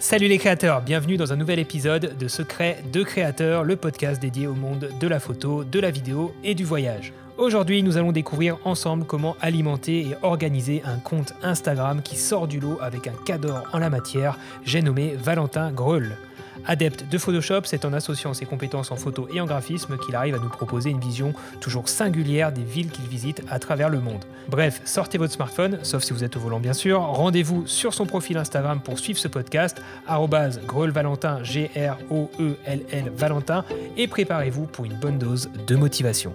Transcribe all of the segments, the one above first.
Salut les créateurs, bienvenue dans un nouvel épisode de Secrets de créateurs, le podcast dédié au monde de la photo, de la vidéo et du voyage. Aujourd'hui, nous allons découvrir ensemble comment alimenter et organiser un compte Instagram qui sort du lot avec un cadre en la matière, j'ai nommé Valentin Greul. Adepte de Photoshop, c'est en associant ses compétences en photo et en graphisme qu'il arrive à nous proposer une vision toujours singulière des villes qu'il visite à travers le monde. Bref, sortez votre smartphone, sauf si vous êtes au volant bien sûr, rendez-vous sur son profil Instagram pour suivre ce podcast, Valentin, G-R-O-E-L-L Valentin, et préparez-vous pour une bonne dose de motivation.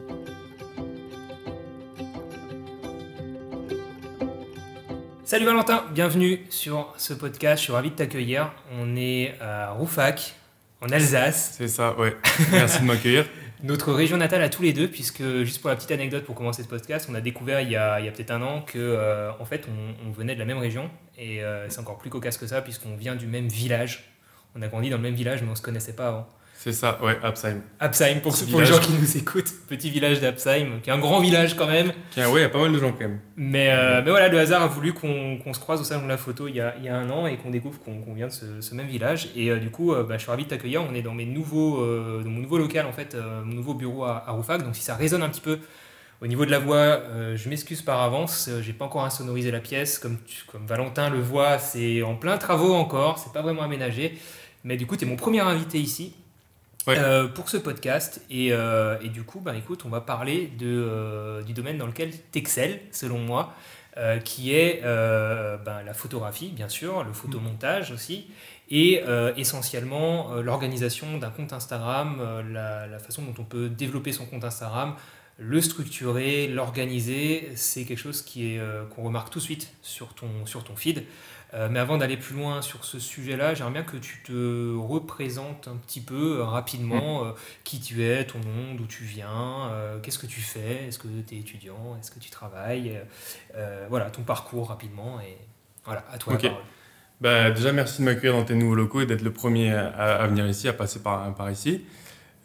Salut Valentin, bienvenue sur ce podcast, je suis ravi de t'accueillir. On est à Roufac, en Alsace. C'est ça, ouais. Merci de m'accueillir. Notre région natale à tous les deux, puisque juste pour la petite anecdote pour commencer ce podcast, on a découvert il y a, peut-être un an que euh, en fait on, venait de la même région et euh, c'est encore plus cocasse que ça puisqu'on vient du même village. On a grandi dans le même village mais on se connaissait pas avant. C'est ça, ouais, Absheim. Absheim, pour, pour les gens qui nous écoutent, petit village d'Absheim, qui est un grand village quand même. Oui, il y a pas mal de gens quand même. Mais, euh, mais voilà, le hasard a voulu qu'on se croise au salon de la photo il y a, il y a un an et qu'on découvre qu'on vient de ce, même village. Et euh, du coup, euh, bah, je suis ravi de t'accueillir. On est dans, mes nouveaux, dans mon nouveau local, en fait, mon nouveau bureau à, à Roufac. Donc si ça résonne un petit peu au niveau de la voix, je m'excuse par avance. J'ai pas encore insonorisé la pièce. Comme, comme Valentin le voit, c'est en plein travaux encore. C'est pas vraiment aménagé. Mais du coup, tu es mon premier invité ici. Euh, pour ce podcast. Et, euh, du coup, bah, écoute, on va parler euh, du domaine dans lequel tu excelles, selon moi, qui est bah, la photographie, bien sûr, le photomontage aussi, et essentiellement l'organisation d'un compte Instagram, la, façon dont on peut développer son compte Instagram, le structurer, l'organiser, c'est quelque chose qui est qu'on remarque tout de suite sur ton, sur ton feed. Euh, mais avant d'aller plus loin sur ce sujet-là, j'aimerais bien que tu te représentes un petit peu euh, rapidement mm. euh, qui tu es, ton nom, d'où tu viens, qu'est-ce que tu fais, est-ce que tu es étudiant, est-ce que tu travailles, voilà, ton parcours rapidement et voilà, à toi la parole. Bah, déjà, merci de m'accueillir dans tes nouveaux locaux et d'être le premier à, venir ici, à passer par, par ici.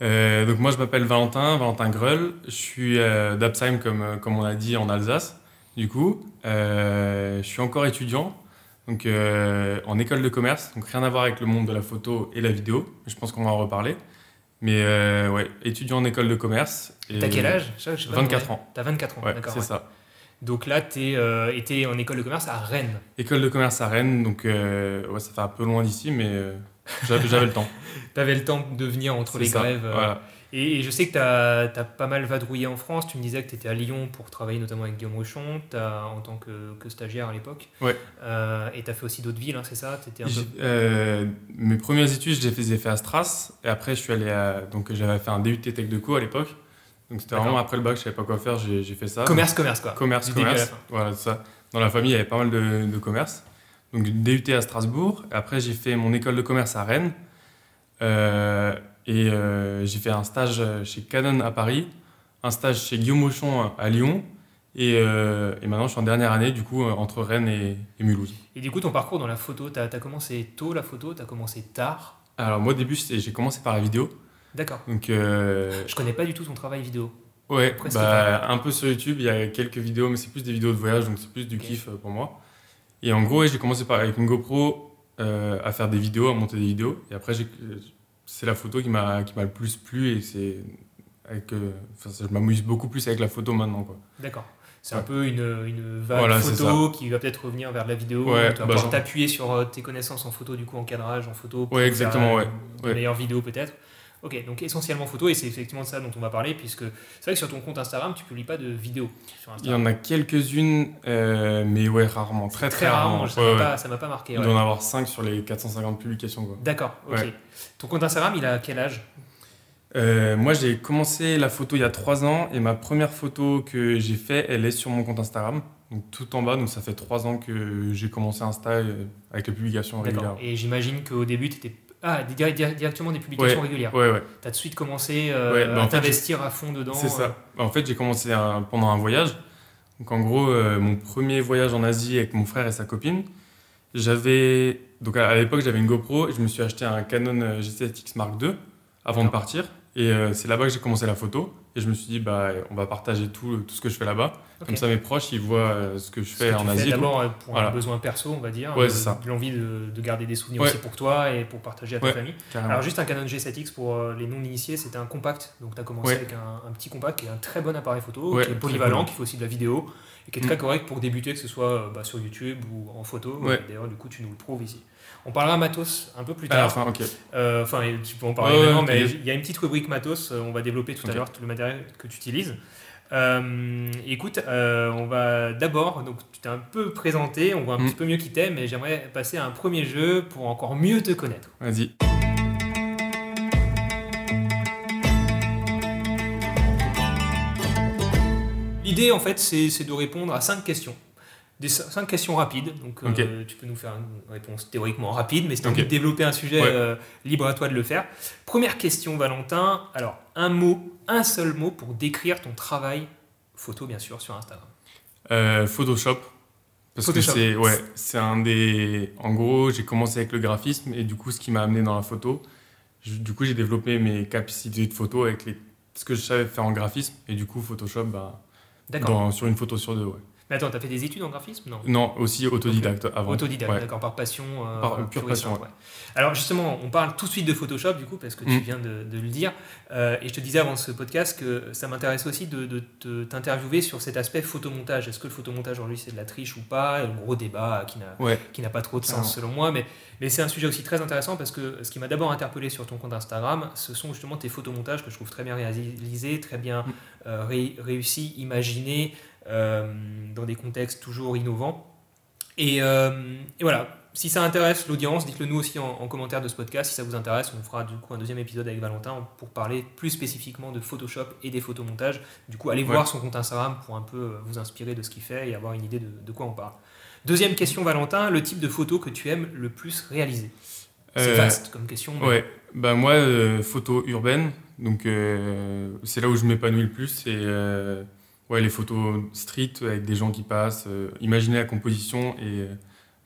Donc moi, je m'appelle Valentin, Valentin Greul. Je suis d'Apsheim, comme, comme on a dit, en Alsace. Du coup, je suis encore étudiant donc euh, en école de commerce, donc rien à voir avec le monde de la photo et la vidéo. Je pense qu'on va en reparler. Mais euh, ouais, étudiant en école de commerce. T'as quel âge? 24 ans. T'as 24 ans, ouais, C'est ça. Donc là, tu euh, étais en école de commerce à Rennes. École de commerce à Rennes, donc euh, ouais, ça fait un peu loin d'ici, mais j'avais le temps. T'avais le temps de venir entre les grèves. Voilà. Et, je sais que tu as, pas mal vadrouillé en France. Tu me disais que tu étais à Lyon pour travailler notamment avec Guillaume Rochon en tant que, stagiaire à l'époque. Ouais. Euh, et tu as fait aussi d'autres villes, hein, c'est ça? Un peu... euh, Mes premières études, je les ai fait à Stras. Et après, je suis allé à. Donc, j'avais fait un DUT Tech de Co à l'époque. Donc, c'était vraiment après le bac, je savais pas quoi faire, j'ai fait ça. Commerce, commerce, quoi. Commerce, commerce. Voilà, ça. Dans la famille, il y avait pas mal de, de commerce. Donc, DUT à Strasbourg. Après, j'ai fait mon école de commerce à Rennes. Euh, et euh, j'ai fait un stage chez Canon à Paris, un stage chez Guillaume Auchon à Lyon. Et, euh, et, maintenant, je suis en dernière année, du coup, entre Rennes et, Mulhouse. Et du coup, ton parcours dans la photo, tu as, commencé tôt la photo, tu as commencé tard? Alors, moi, au début, j'ai commencé par la vidéo. D'accord. Donc. Je connais pas du tout ton travail vidéo. Ouais, bah, un peu sur YouTube, il y a quelques vidéos, mais c'est plus des vidéos de voyage, donc c'est plus du kiff pour moi. Et en gros, j'ai commencé par, avec une GoPro à faire des vidéos, à monter des vidéos. Et après, c'est la photo qui m'a le plus plu et c'est avec euh, je m'amuse beaucoup plus avec la photo maintenant. D'accord. C'est un peu une, une vague photo qui va peut-être revenir vers la vidéo. tu vas bah, pouvoir t'appuyer sur euh, tes connaissances en photo, du coup en cadrage, en photo. Pour exactement. Faire une meilleure vidéo peut-être. Ok, donc essentiellement photo, et c'est effectivement de ça dont on va parler, puisque c'est vrai que sur ton compte Instagram, tu publies pas de vidéos. Il y en a quelques-unes, euh, mais ouais, rarement, très très, rarement. Ça ne m'a pas, pas, marqué. Il doit en avoir 5 sur les 450 publications. D'accord, ok. Ton compte Instagram, il a quel âge? Euh, moi, j'ai commencé la photo il y a 3 ans et ma première photo que j'ai faite, elle est sur mon compte Instagram, donc tout en bas. Donc ça fait 3 ans que j'ai commencé Insta euh, avec les publications régulières. Et j'imagine qu'au début, tu étais ah, directement des publications régulières. Ouais, ouais. Tu as tout de suite commencé euh, bah, à t'investir à fond dedans. C'est ça. Euh. Bah, en fait, j'ai commencé pendant un voyage. Donc, en gros, euh, mon premier voyage en Asie avec mon frère et sa copine, j'avais. Donc, à, l'époque, j'avais une GoPro et je me suis acheté un Canon G7X Mark II avant de partir. Et c'est là-bas que j'ai commencé la photo. Et je me suis dit, bah, on va partager tout, tout ce que je fais là-bas. Comme ça, mes proches, ils voient euh, ce que je Ce fais que en Asie. D'abord euh, pour Voilà. un besoin perso, on va dire. Ouais, L'envie de, de garder des souvenirs Ouais. aussi pour toi et pour partager à ta Ouais. famille. Carrément. Alors juste un Canon G7X pour euh, les non-initiés, c'était un compact. Donc tu as commencé Ouais. avec un, un petit compact qui est un très bon appareil photo, Ouais, qui est polyvalent, qui fait aussi de la vidéo et qui est Mm. très correct pour débuter, que ce soit euh, bah, sur YouTube ou en photo. Ouais. D'ailleurs, du coup, tu nous le prouves ici. On parlera matos un peu plus la tard. fin, ok. Euh, Enfin, tu peux en parler ouais, maintenant, mais il y a une petite rubrique matos. euh, On va développer tout à l'heure tout le matériel que tu utilises. Euh, écoute, euh, on va d'abord, donc tu t'es un peu présenté, on voit un Mm. petit peu mieux qui t'es, mais j'aimerais passer à un premier jeu pour encore mieux te connaître. Vas-y. L'idée, en fait, c'est de répondre à cinq questions. Des cin- cinq questions rapides. Donc, euh, tu peux nous faire une réponse théoriquement rapide, mais si tu as envie de développer un sujet, Ouais. euh, libre à toi de le faire. Première question, Valentin. Alors, un mot, un seul mot pour décrire ton travail photo, bien sûr, sur Instagram. Euh, Photoshop. Parce Photoshop. que c'est ouais, c'est un des. En gros, j'ai commencé avec le graphisme et du coup, ce qui m'a amené dans la photo, je- du coup, j'ai développé mes capacités de photo avec les, ce que je savais faire en graphisme et du coup, Photoshop, bah, dans- sur une photo sur deux, ouais. Mais attends, tu as fait des études en graphisme Non? Non, aussi autodidacte avant. Autodidacte, Ouais. d'accord, par passion. euh, Par pure passion, simple, ouais. Alors justement, on parle tout de suite de Photoshop, du coup, parce que tu Mm. viens de, de le dire. Euh, et je te disais avant ce podcast que ça m'intéresse aussi de, de te- t'interviewer sur cet aspect photomontage. Est-ce que le photomontage aujourd'hui c'est de la triche ou pas? Un gros débat qui n'a Ouais. pas trop de sens selon moi, mais, mais c'est un sujet aussi très intéressant parce que ce qui m'a d'abord interpellé sur ton compte Instagram, ce sont justement tes photomontages que je trouve très bien réalisés, très bien Mm. euh, ré- réussis, imaginés, dans des contextes toujours innovants. Et, euh, et voilà, si ça intéresse l'audience, dites-le nous aussi en, en commentaire de ce podcast. Si ça vous intéresse, on fera du coup un deuxième épisode avec Valentin pour parler plus spécifiquement de Photoshop et des photomontages. Du coup, allez Ouais. voir son compte Instagram pour un peu euh, vous inspirer de ce qu'il fait et avoir une idée de, de quoi on parle. Deuxième question, Valentin, le type de photo que tu aimes le plus réaliser? C'est Euh, vaste comme question. mais- Ouais, bah moi, euh, photo urbaine, donc euh, c'est là où je m'épanouis le plus. Euh, ouais, les photos street avec des gens qui passent, euh, imaginer la composition et euh,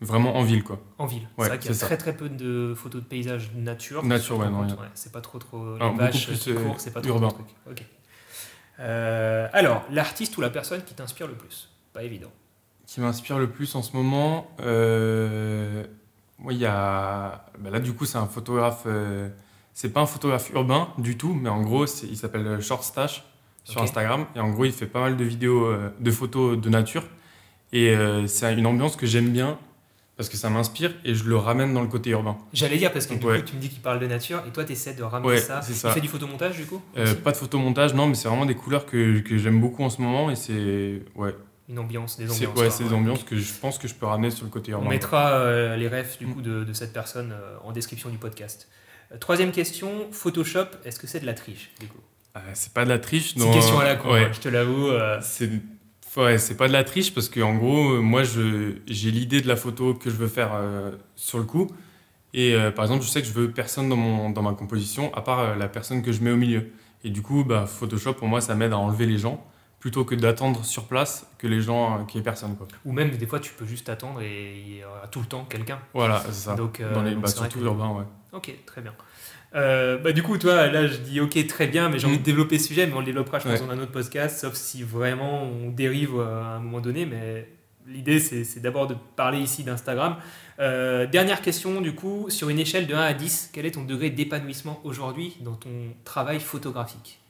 vraiment en ville, quoi. En ville. Ouais, c'est vrai qu'il y a ça. très très peu de photos de paysages nature. Nature, ouais, non, ouais, c'est pas trop trop les Alors, vaches qui euh, c'est pas trop urbain. truc. Ok. Euh, alors, l'artiste ou la personne qui t'inspire le plus? Pas évident. Qui m'inspire le plus en ce moment, euh, moi, il y a. bah là, du coup, c'est un photographe. euh, c'est pas un photographe urbain du tout, mais en gros, il s'appelle Short Stash sur. Instagram. Et en gros, il fait pas mal de vidéos, euh, de photos de nature. Et euh, c'est une ambiance que j'aime bien parce que ça m'inspire et je le ramène dans le côté urbain. J'allais dire parce que du Ouais. coup, tu me dis qu'il parle de nature et toi, tu essaies de ramener Ouais, ça. Tu fais du photomontage du coup? Euh, pas de photomontage, non, mais c'est vraiment des couleurs que, que j'aime beaucoup en ce moment et c'est ouais, Une ambiance, des ambiances. ouais, c'est des ambiances que je pense que je peux ramener sur le côté On urbain. mettra euh, les refs du coup de, de cette personne euh, en description du podcast. Troisième question, Photoshop, est-ce que c'est de la triche du coup? Euh, c'est pas de la triche. C'est une question à la con, ouais. hein, je te l'avoue. euh, C'est ouais, pas de la triche parce que en gros, moi, j'ai l'idée de la photo que je veux faire euh, sur le coup. Et euh, par exemple, je sais que je veux personne dans, mon, dans ma composition à part euh, la personne que je mets au milieu. Et du coup, bah, Photoshop, pour moi, ça m'aide à enlever les gens plutôt que d'attendre sur place que les gens, euh, qu'il y ait personne. Quoi. Ou même des fois, tu peux juste attendre et il y aura tout le temps quelqu'un. Voilà, c'est ça. Donc, euh, dans les, donc bah, surtout que- urbain, ouais. Ok, très bien. Euh, bah, du coup, toi, là, je dis ok, très bien, mais j'ai envie Mm. de développer ce sujet, mais on le développera, je pense, Ouais. dans un autre podcast, sauf si vraiment on dérive à un moment donné. Mais l'idée, c'est c'est d'abord de parler ici d'Instagram. Euh, dernière question, du coup, sur une échelle de 1 à 10, quel est ton degré d'épanouissement aujourd'hui dans ton travail photographique?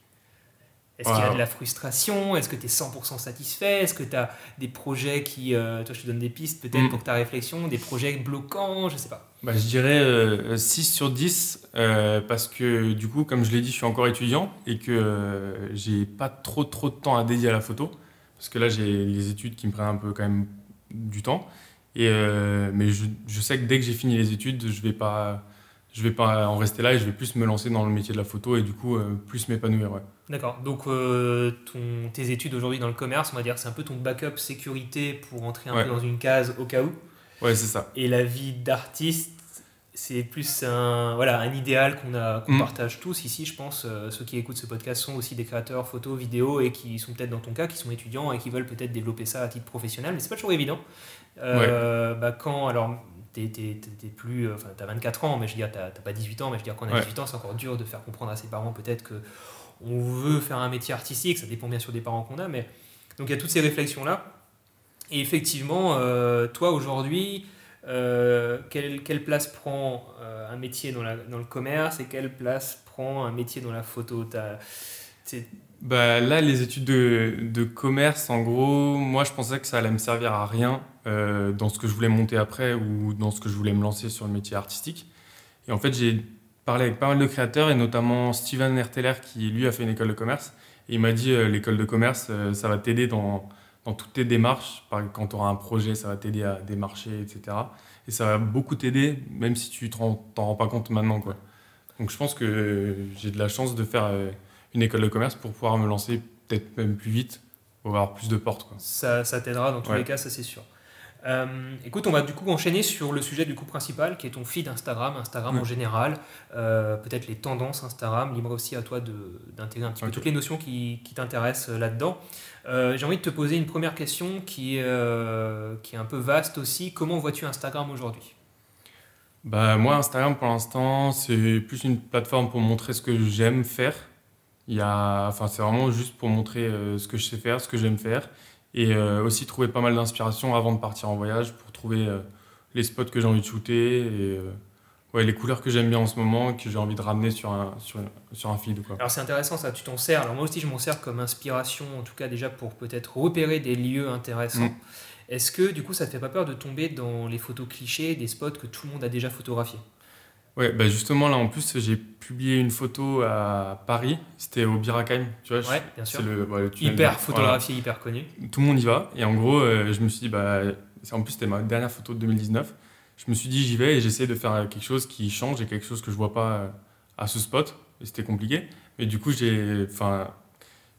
Est-ce qu'il y a de la frustration? Est-ce que tu es 100% satisfait? Est-ce que tu as des projets qui. euh, toi, je te donne des pistes peut-être Mm. pour ta réflexion, des projets bloquants, je sais pas. Bah, je dirais euh, 6 sur 10 euh, parce que du coup, comme je l'ai dit, je suis encore étudiant et que euh, j'ai pas trop trop de temps à dédier à la photo parce que là j'ai les études qui me prennent un peu quand même du temps. Et, euh, mais je, je sais que dès que j'ai fini les études, je vais pas je vais pas en rester là et je vais plus me lancer dans le métier de la photo et du coup euh, plus m'épanouir. Ouais. D'accord. Donc, euh, ton, tes études aujourd'hui dans le commerce, on va dire, c'est un peu ton backup sécurité pour entrer un Ouais. peu dans une case au cas où. ouais, c'est ça. Et la vie d'artiste, c'est plus un, voilà, un idéal qu'on a, qu'on Mm. partage tous ici, je pense. Euh, ceux qui écoutent ce podcast sont aussi des créateurs photos, vidéos et qui sont peut-être dans ton cas, qui sont étudiants et qui veulent peut-être développer ça à titre professionnel, mais c'est pas toujours évident. Bah, quand, alors, t'es, t'es- t'es- t'es plus, euh, enfin, t'as 24 ans, mais je veux dire, t'as, t'as pas 18 ans, mais je veux dire, quand on a Ouais. 18 ans, c'est encore dur de faire comprendre à ses parents peut-être que on veut faire un métier artistique, ça dépend bien sûr des parents qu'on a, mais donc il y a toutes ces réflexions-là. Et effectivement, euh, toi aujourd'hui, euh, quelle, quelle, place prend euh, un métier dans, la, dans, le commerce et quelle place prend un métier dans la photo? Bah, Là, les études de, de, commerce, en gros, moi je pensais que ça allait me servir à rien dans ce que je voulais monter après ou dans ce que je voulais me lancer sur le métier artistique. Et en fait, j'ai parlé avec pas mal de créateurs et notamment Steven Erteler qui lui a fait une école de commerce. Et il m'a dit l'école de commerce, ça va t'aider dans dans toutes tes démarches. Quand tu auras un projet, ça va t'aider à démarcher, etc. Et ça va beaucoup t'aider, même si tu t'en rends pas compte maintenant. Quoi. Donc je pense que j'ai de la chance de faire euh, une école de commerce pour pouvoir me lancer peut-être même plus vite, pour avoir plus de portes. Quoi. Ça, ça t'aidera dans tous les cas, ça c'est sûr. Euh, écoute, on va du coup enchaîner sur le sujet du coup principal, qui est ton feed Instagram, Instagram en général, euh, peut-être les tendances Instagram, libre aussi à toi d'intégrer un petit peu toutes les notions qui, qui t'intéressent euh, là-dedans. J'ai envie de te poser une première question qui, qui est un peu vaste aussi. Comment vois-tu Instagram aujourd'hui? Bah, Moi, Instagram pour l'instant, c'est plus une plateforme pour montrer ce que j'aime faire. Il y a, enfin, c'est vraiment juste pour montrer ce que je sais faire, ce que j'aime faire et euh, aussi trouver pas mal d'inspiration avant de partir en voyage pour trouver euh, les spots que j'ai envie de shooter et euh, ouais, les couleurs que j'aime bien en ce moment que j'ai envie de ramener sur un, sur, sur un feed. Quoi. Alors c'est intéressant ça, tu t'en sers. Alors moi aussi je m'en sers comme inspiration, en tout cas déjà pour peut-être repérer des lieux intéressants. Mm. Est-ce que du coup ça te fait pas peur de tomber dans les photos clichés des spots que tout le monde a déjà photographiés? Ouais, bah justement, là, en plus, j'ai publié une photo à Paris. C'était au Birakheim, tu vois. Ouais, bien sûr. Le, hyper photographié, hyper connu. Tout le monde y va. Et en gros, euh, je me suis dit, bah, en plus, c'était ma dernière photo de 2019. Je me suis dit, j'y vais et j'essaie de faire quelque chose qui change et quelque chose que je vois pas euh, à ce spot. Et c'était compliqué. Mais du coup, j'ai, enfin,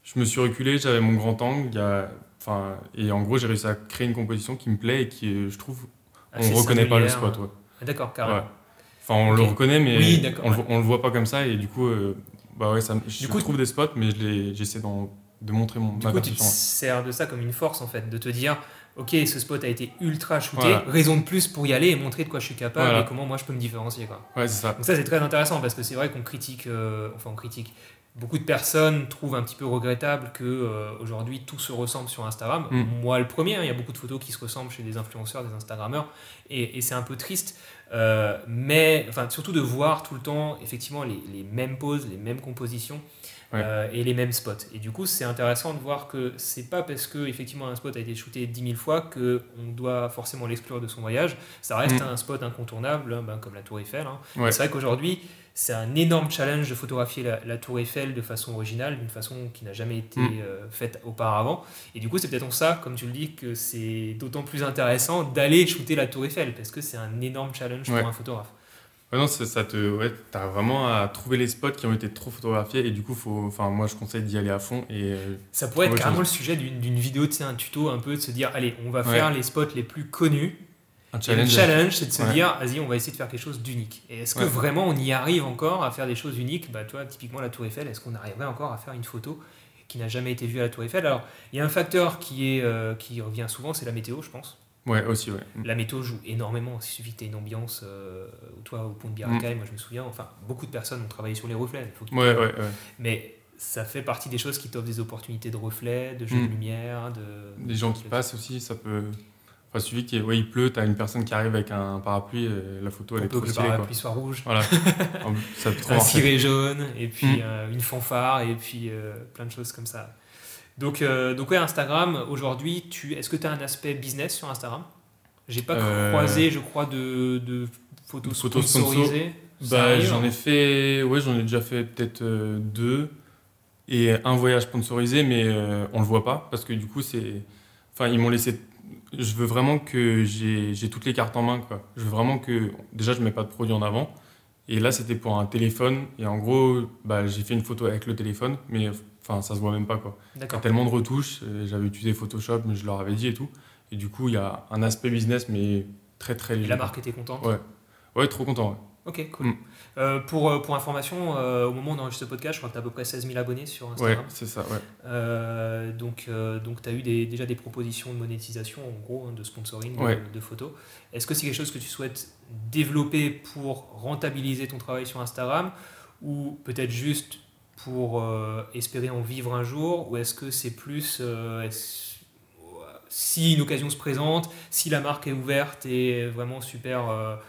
je me suis reculé, j'avais mon grand angle. Y a, enfin, et en gros, j'ai réussi à créer une composition qui me plaît et qui, je trouve, on ne reconnaît pas le spot. Ouais. D'accord, carrément. Enfin, on le reconnaît, mais on, ne le voit pas comme ça. Et du coup, euh, bah ouais, ça, je du coup, trouve des spots, mais j'essaie de montrer mon. Du coup, tu te sers de ça comme une force, en fait, de te dire ok, ce spot a été ultra shooté, raison de plus pour y aller et montrer de quoi je suis capable et comment moi je peux me différencier. Quoi. Ouais, c'est ça. Donc ça, c'est très intéressant parce que c'est vrai qu'on critique, euh, enfin, on critique. Beaucoup de personnes trouvent un petit peu regrettable que euh, aujourd'hui tout se ressemble sur Instagram. Mm. Moi, le premier, hein, il y a beaucoup de photos qui se ressemblent chez des influenceurs, des Instagrammeurs, et, et c'est un peu triste. Euh, mais enfin, surtout de voir tout le temps effectivement les, les mêmes poses, les mêmes compositions euh, et les mêmes spots. Et du coup, c'est intéressant de voir que c'est pas parce que effectivement un spot a été shooté 10 000 fois que on doit forcément l'exclure de son voyage. Ça reste mm. un spot incontournable, hein, ben, comme la Tour Eiffel. Hein. C'est vrai qu'aujourd'hui, c'est un énorme challenge de photographier la, tour Eiffel de façon originale, d'une façon qui n'a jamais été mm. euh, faite auparavant. Et du coup, c'est peut-être en ça, comme tu le dis, que c'est d'autant plus intéressant d'aller shooter la tour Eiffel, parce que c'est un énorme challenge pour un photographe. Ouais, non, ça te, ouais, as vraiment à trouver les spots qui ont été trop photographiés et du coup, faut, enfin, moi je conseille d'y aller à fond. Et, euh, ça pourrait être carrément le sujet d'une vidéo, tu sais, un tuto un peu de se dire, allez, on va faire les spots les plus connus un challenge. Le challenge, c'est de se dire, vas-y, on va essayer de faire quelque chose d'unique. Et est-ce que vraiment on y arrive encore à faire des choses uniques? Bah, toi, typiquement la Tour Eiffel, est-ce qu'on arriverait encore à faire une photo qui n'a jamais été vue à la Tour Eiffel? Alors, il y a un facteur qui, est, euh, qui revient souvent, c'est la météo, je pense. Ouais, aussi, ouais. La météo joue énormément. Il suffit que tu aies une ambiance, euh, toi, au pont de Birakai, mm. moi je me souviens, enfin, beaucoup de personnes ont travaillé sur les reflets. ouais, ouais, ouais. Mais ça fait partie des choses qui t'offrent des opportunités de reflets, de jeux de mm. lumière. De, des gens qui passent aussi, ça peut. Enfin, suffit qu'il ouais, il pleut, tu as une personne qui arrive avec un parapluie, et la photo elle est trop que le parapluie soit rouge. Voilà. ça peut un ciré jaune, et puis mm. euh, une fanfare, et puis euh, plein de choses comme ça. Donc, euh, donc ouais, Instagram, aujourd'hui, tu... est-ce que tu as un aspect business sur Instagram? J'ai pas croisé, je crois, de, de photos, sponsorisées. Bah, j'en ai fait, ouais, j'en ai déjà fait peut-être deux et un voyage sponsorisé, mais on le voit pas parce que du coup, c'est, enfin, ils m'ont laissé je veux vraiment que j'ai toutes les cartes en main. Quoi. Je veux vraiment que. Déjà, je ne mets pas de produit en avant. Et là, c'était pour un téléphone. Et en gros, bah, j'ai fait une photo avec le téléphone, mais enfin, ça se voit même pas. Quoi. Il y a tellement de retouches. J'avais utilisé Photoshop, mais je leur avais dit et tout. Et du coup, il y a un aspect business, mais très très. Et la marque était contente Ouais. Ouais, trop content. Ouais. Ok, cool. Mm. Euh, pour, euh, pour information, euh, au moment où on enregistre ce podcast, je crois que tu as à peu près 16 000 abonnés sur Instagram. Ouais, c'est ça, ouais. donc, donc tu as eu des, déjà des propositions de monétisation, en gros, hein, de sponsoring de, photos. Est-ce que c'est quelque chose que tu souhaites développer pour rentabiliser ton travail sur Instagram ou peut-être juste pour espérer en vivre un jour ou est-ce que c'est plus si une occasion se présente, si la marque est ouverte et vraiment super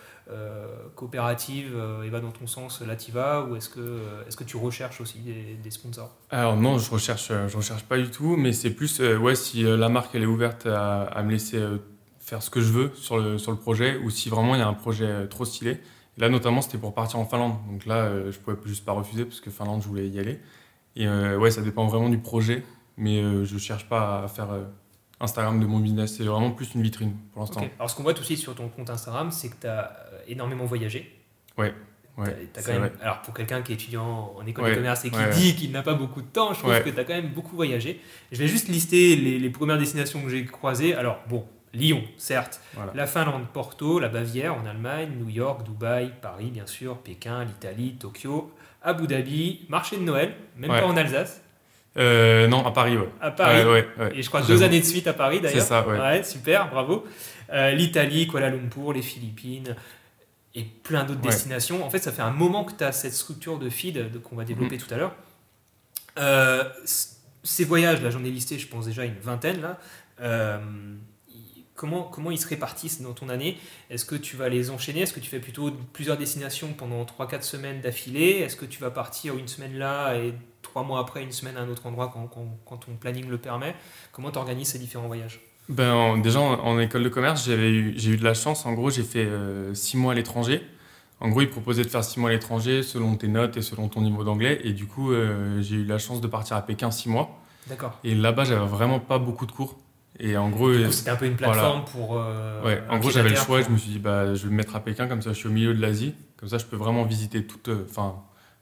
coopérative euh, et va dans ton sens, là tu vas ou est-ce que, euh, est-ce que tu recherches aussi des, sponsors? Alors non, je recherche, euh, je recherche pas du tout, mais c'est plus, euh, ouais, si euh, la marque elle est ouverte à, me laisser euh, faire ce que je veux sur le, sur le projet, ou si vraiment il y a un projet euh, trop stylé. Là notamment c'était pour partir en Finlande, donc là euh, je pouvais juste pas refuser parce que Finlande je voulais y aller. Et euh, ouais, ça dépend vraiment du projet, mais euh, je cherche pas à faire euh, Instagram de mon business, c'est vraiment plus une vitrine pour l'instant. Alors ce qu'on voit aussi sur ton compte Instagram, c'est que tu as énormément voyagé. Ouais, ouais, t'as c'est quand même, alors pour quelqu'un qui est étudiant en école Ouais, de commerce et qui ouais, dit qu'il n'a pas beaucoup de temps, je trouve que tu as quand même beaucoup voyagé. Je vais juste lister les, les premières destinations que j'ai croisées. Alors bon, Lyon, certes, Voilà. la Finlande, Porto, la Bavière en Allemagne, New York, Dubaï, Paris bien sûr, Pékin, l'Italie, Tokyo, Abu Dhabi, marché de Noël, même Ouais. pas en Alsace, Euh, non, à Paris, ouais. à Paris. Ouais, ouais, ouais. Et je crois deux années de suite à Paris d'ailleurs. C'est ça, ouais. super, bravo. Euh, L'Italie, Kuala Lumpur, les Philippines et plein d'autres destinations. En fait, ça fait un moment que tu as cette structure de feed qu'on va développer Mhm. tout à l'heure. Euh, ces voyages, là j'en ai listé, je pense déjà une vingtaine là. Comment, comment ils se répartissent dans ton année? Est-ce que tu vas les enchaîner? Est-ce que tu fais plutôt plusieurs destinations pendant 3-4 semaines d'affilée? Est-ce que tu vas partir une semaine là et trois mois après une semaine à un autre endroit quand, quand- quand ton planning le permet Comment tu organises ces différents voyages? Ben, en- déjà, en, en école de commerce, j'avais eu, j'ai eu de la chance. En gros, j'ai fait euh, six mois à l'étranger. En gros, ils proposaient de faire six mois à l'étranger selon tes notes et selon ton niveau d'anglais. Et du coup, euh, j'ai eu la chance de partir à Pékin six mois. D'accord. Et là-bas, j'avais vraiment pas beaucoup de cours. Et en gros, coup, C'était un peu une plateforme pour. euh, ouais, en gros, j'avais le choix. pour- Je me suis dit, bah, je vais me mettre à Pékin, comme ça, je suis au milieu de l'Asie. Comme ça, je peux vraiment visiter toute, euh, enfin,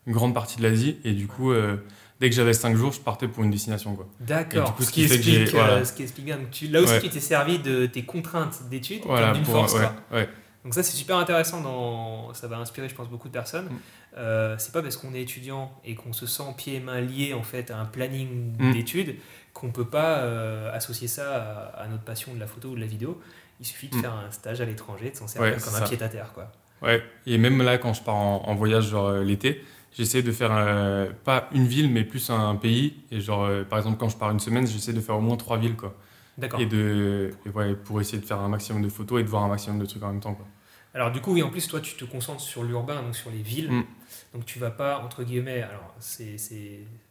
une grande partie de l'Asie. Et du coup, euh, dès que j'avais cinq jours, je partais pour une destination, quoi. D'accord. Ce ce qui explique, euh, voilà. ce qui explique bien. Tu- là aussi, Ouais. tu t'es servi de tes contraintes d'études Voilà, comme d'une pour, force. ouais, quoi. ouais. Donc ça, c'est super intéressant. Dans... Ça va inspirer, je pense, beaucoup de personnes. Mm. Euh, c'est pas parce qu'on est étudiant et qu'on se sent pieds et mains liés en fait à un planning Mm. d'études qu'on peut pas euh, associer ça à, à notre passion de la photo ou de la vidéo. Il suffit de Mm. faire un stage à l'étranger, de s'en servir comme un pied à terre, quoi. Ouais, et même là, quand je pars en, en voyage, genre euh, l'été, j'essaie de faire euh, pas une ville, mais plus un, pays. Et genre, euh, par exemple, quand je pars une semaine, j'essaie de faire au moins trois villes, quoi. D'accord. Et de, et ouais, pour essayer de faire un maximum de photos et de voir un maximum de trucs en même temps, quoi. Alors du coup, oui, en plus, toi, tu te concentres sur l'urbain, donc sur les villes. Mm. Donc tu vas pas, entre guillemets, alors c'est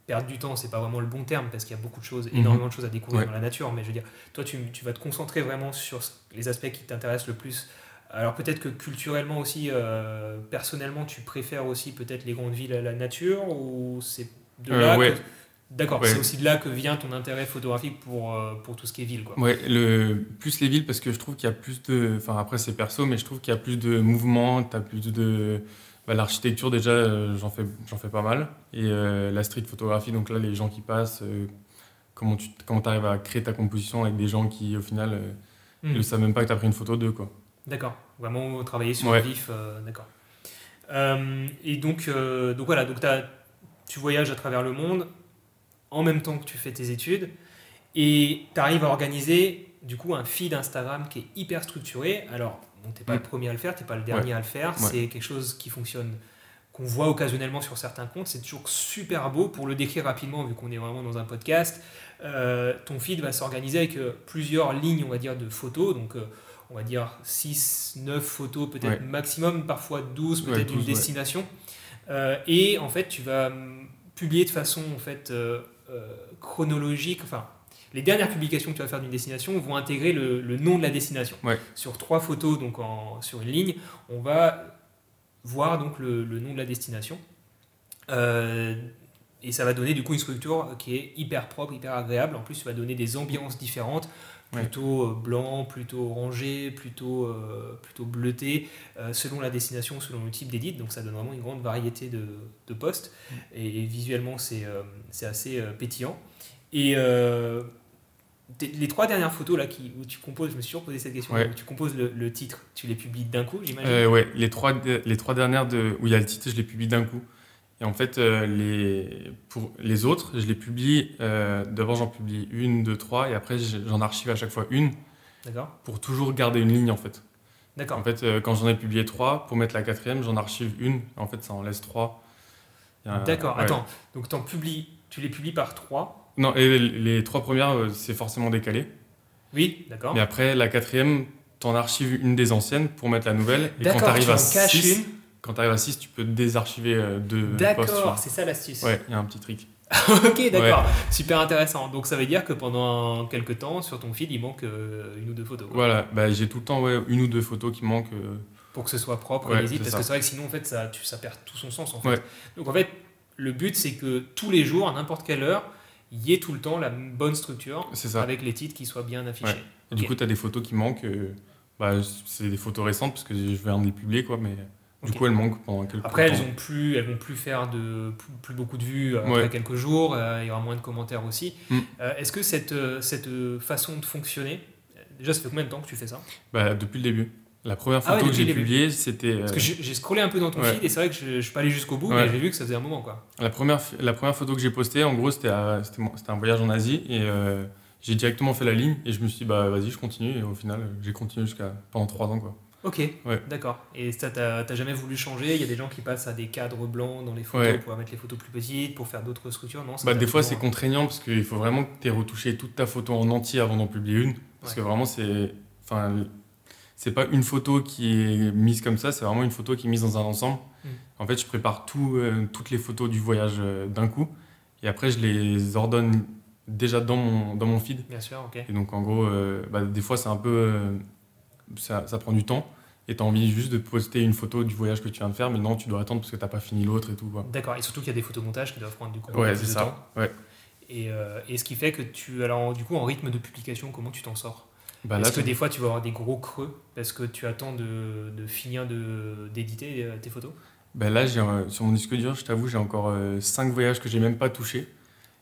perdre du temps, c'est pas vraiment le bon terme, parce qu'il y a beaucoup de choses, Mhm. énormément de choses à découvrir Ouais. dans la nature, mais je veux dire, toi, tu, tu vas te concentrer vraiment sur les aspects qui t'intéressent le plus. Alors peut-être que culturellement aussi, euh, personnellement, tu préfères aussi peut-être les grandes villes à la nature, ou c'est de Euh, là ouais. que... D'accord, Ouais. c'est aussi de là que vient ton intérêt photographique pour, euh, pour tout ce qui est ville, quoi. Ouais, le, plus les villes, parce que je trouve qu'il y a plus de. Enfin, après, c'est perso, mais je trouve qu'il y a plus de mouvement, t'as plus de. bah, L'architecture, déjà, euh, j'en fais, j'en fais pas mal. Et euh, la street photographie, donc là, les gens qui passent, euh, comment tu comment arrives à créer ta composition avec des gens qui, au final, ne savent même pas que tu as pris une photo d'eux, quoi. D'accord, vraiment travailler sur Ouais. le vif, euh, d'accord. Euh, et donc, euh, donc voilà, donc tu voyages à travers le monde en même temps que tu fais tes études et tu arrives à organiser du coup un feed Instagram qui est hyper structuré. Alors, bon, t'es pas Mm. le premier à le faire, t'es pas le dernier à le faire, Ouais. c'est quelque chose qui fonctionne qu'on voit occasionnellement sur certains comptes, c'est toujours super beau pour le décrire rapidement vu qu'on est vraiment dans un podcast. euh, ton feed va s'organiser avec euh, plusieurs lignes, on va dire, de photos. Donc, euh, on va dire 6, 9 photos, peut-être Ouais. maximum, parfois 12, Ouais, peut-être d'une 12, ouais. destination. Euh, et en fait, tu vas hum, publier de façon en fait, euh, euh, chronologique. Enfin, les dernières publications que tu vas faire d'une destination vont intégrer le, le nom de la destination. Ouais. Sur trois photos, donc en, sur une ligne, on va voir donc le, le nom de la destination. Euh, et ça va donner du coup une structure qui est hyper propre, hyper agréable. En plus, ça va donner des ambiances différentes. Plutôt euh, blanc, plutôt orangé, plutôt, euh, plutôt bleuté, euh, selon la destination, selon le type d'édit. Donc ça donne vraiment une grande variété de, de postes. Et, et visuellement, c'est euh, assez pétillant. Et les trois dernières photos là qui, où tu composes, je me suis toujours posé cette question, Ouais. où tu composes le, le titre, tu les publies d'un coup, j'imagine? Ouais, les trois, les trois dernières de, où il y a le titre, je les publie d'un coup. Et en fait, euh, les, pour les autres, je les publie. euh, D'abord, j'en publie une, deux, trois, et après, j'en archive à chaque fois une D'accord pour toujours garder une ligne en fait. D'accord. En fait, euh, quand j'en ai publié trois, pour mettre la quatrième, j'en archive une. En fait, ça en laisse trois. D'accord. ouais. Attends, donc t'en publies, tu les publies par trois? Non, et les, les trois premières, c'est forcément décalé. Oui, d'accord. Mais après, la quatrième, t'en archives une des anciennes pour mettre la nouvelle. Et quand t'arrives tu à en caches 6, une. quand t'arrives à 6, tu peux désarchiver euh, deux tu D'accord, c'est ça l'astuce. Ouais, il y a un petit trick. ok, d'accord. Super intéressant. Donc ça veut dire que pendant quelques temps, sur ton feed, il manque euh, une ou deux photos. quoi. Voilà, bah, j'ai tout le temps ouais, une ou deux photos qui manquent. euh, Pour que ce soit propre Ouais, c'est Parce ça. que c'est vrai que sinon, en fait, ça, tu- ça perd tout son sens. En fait. Donc en fait, le but, c'est que tous les jours, à n'importe quelle heure, il y ait tout le temps la bonne structure C'est ça. avec les titres qui soient bien affichés. Du coup, tu as des photos qui manquent. euh, bah, c'est des photos récentes parce que je viens de les publier, quoi, mais du coup, elles manquent pendant quelques Après, elles ont plus, elles vont plus faire de plus, plus beaucoup de vues après Ouais. quelques jours. euh, il y aura moins de commentaires aussi. Mm. Euh, Est-ce que cette euh, cette façon de fonctionner, déjà, ça fait combien de temps que tu fais ça? Bah, depuis le début. La première Ah ouais, photo que j'ai publiée, c'était. Parce que j'ai scrollé un peu dans ton Ouais. feed et c'est vrai que je, je suis pas allé jusqu'au bout, mais j'ai vu que ça faisait un moment quoi. La première, la première photo que j'ai postée, en gros, c'était un voyage en Asie et euh, j'ai directement fait la ligne et je me suis dit, bah vas-y, je continue. Et au final, j'ai continué jusqu'à pendant trois ans. Quoi. Ok, Ouais. d'accord. Et ça, t'as jamais voulu changer? Il y a des gens qui passent à des cadres blancs dans les photos Ouais. pour mettre les photos plus petites, pour faire d'autres structures? Non, ça Bah, des fois, c'est contraignant parce qu'il faut vraiment que tu aies retouché toute ta photo en entier avant d'en publier une. Parce Ouais. que vraiment, c'est. Enfin, c'est pas une photo qui est mise comme ça, c'est vraiment une photo qui est mise dans un ensemble. Mm. En fait, je prépare tout, euh, toutes les photos du voyage euh, d'un coup et après, je les ordonne déjà dans mon, dans mon feed. Bien sûr, ok. Et donc, en gros, euh, bah, des fois, c'est un peu. Euh, ça, ça prend du temps. Et tu as envie juste de poster une photo du voyage que tu viens de faire, mais non, tu dois attendre parce que t'as pas fini l'autre et tout. D'accord. Et surtout qu'il y a des photomontages qui doivent prendre du coup Ouais, c'est ça. temps. Ouais. Et, euh, et ce qui fait que tu. Alors, du coup, en rythme de publication, comment tu t'en sors? Bah, là, Est-ce que t'as- des fois tu vas avoir des gros creux parce que tu attends de, de finir d'éditer euh, tes photos? Ben là, euh, sur mon disque dur, je t'avoue, j'ai encore 5 voyages que j'ai même pas touchés.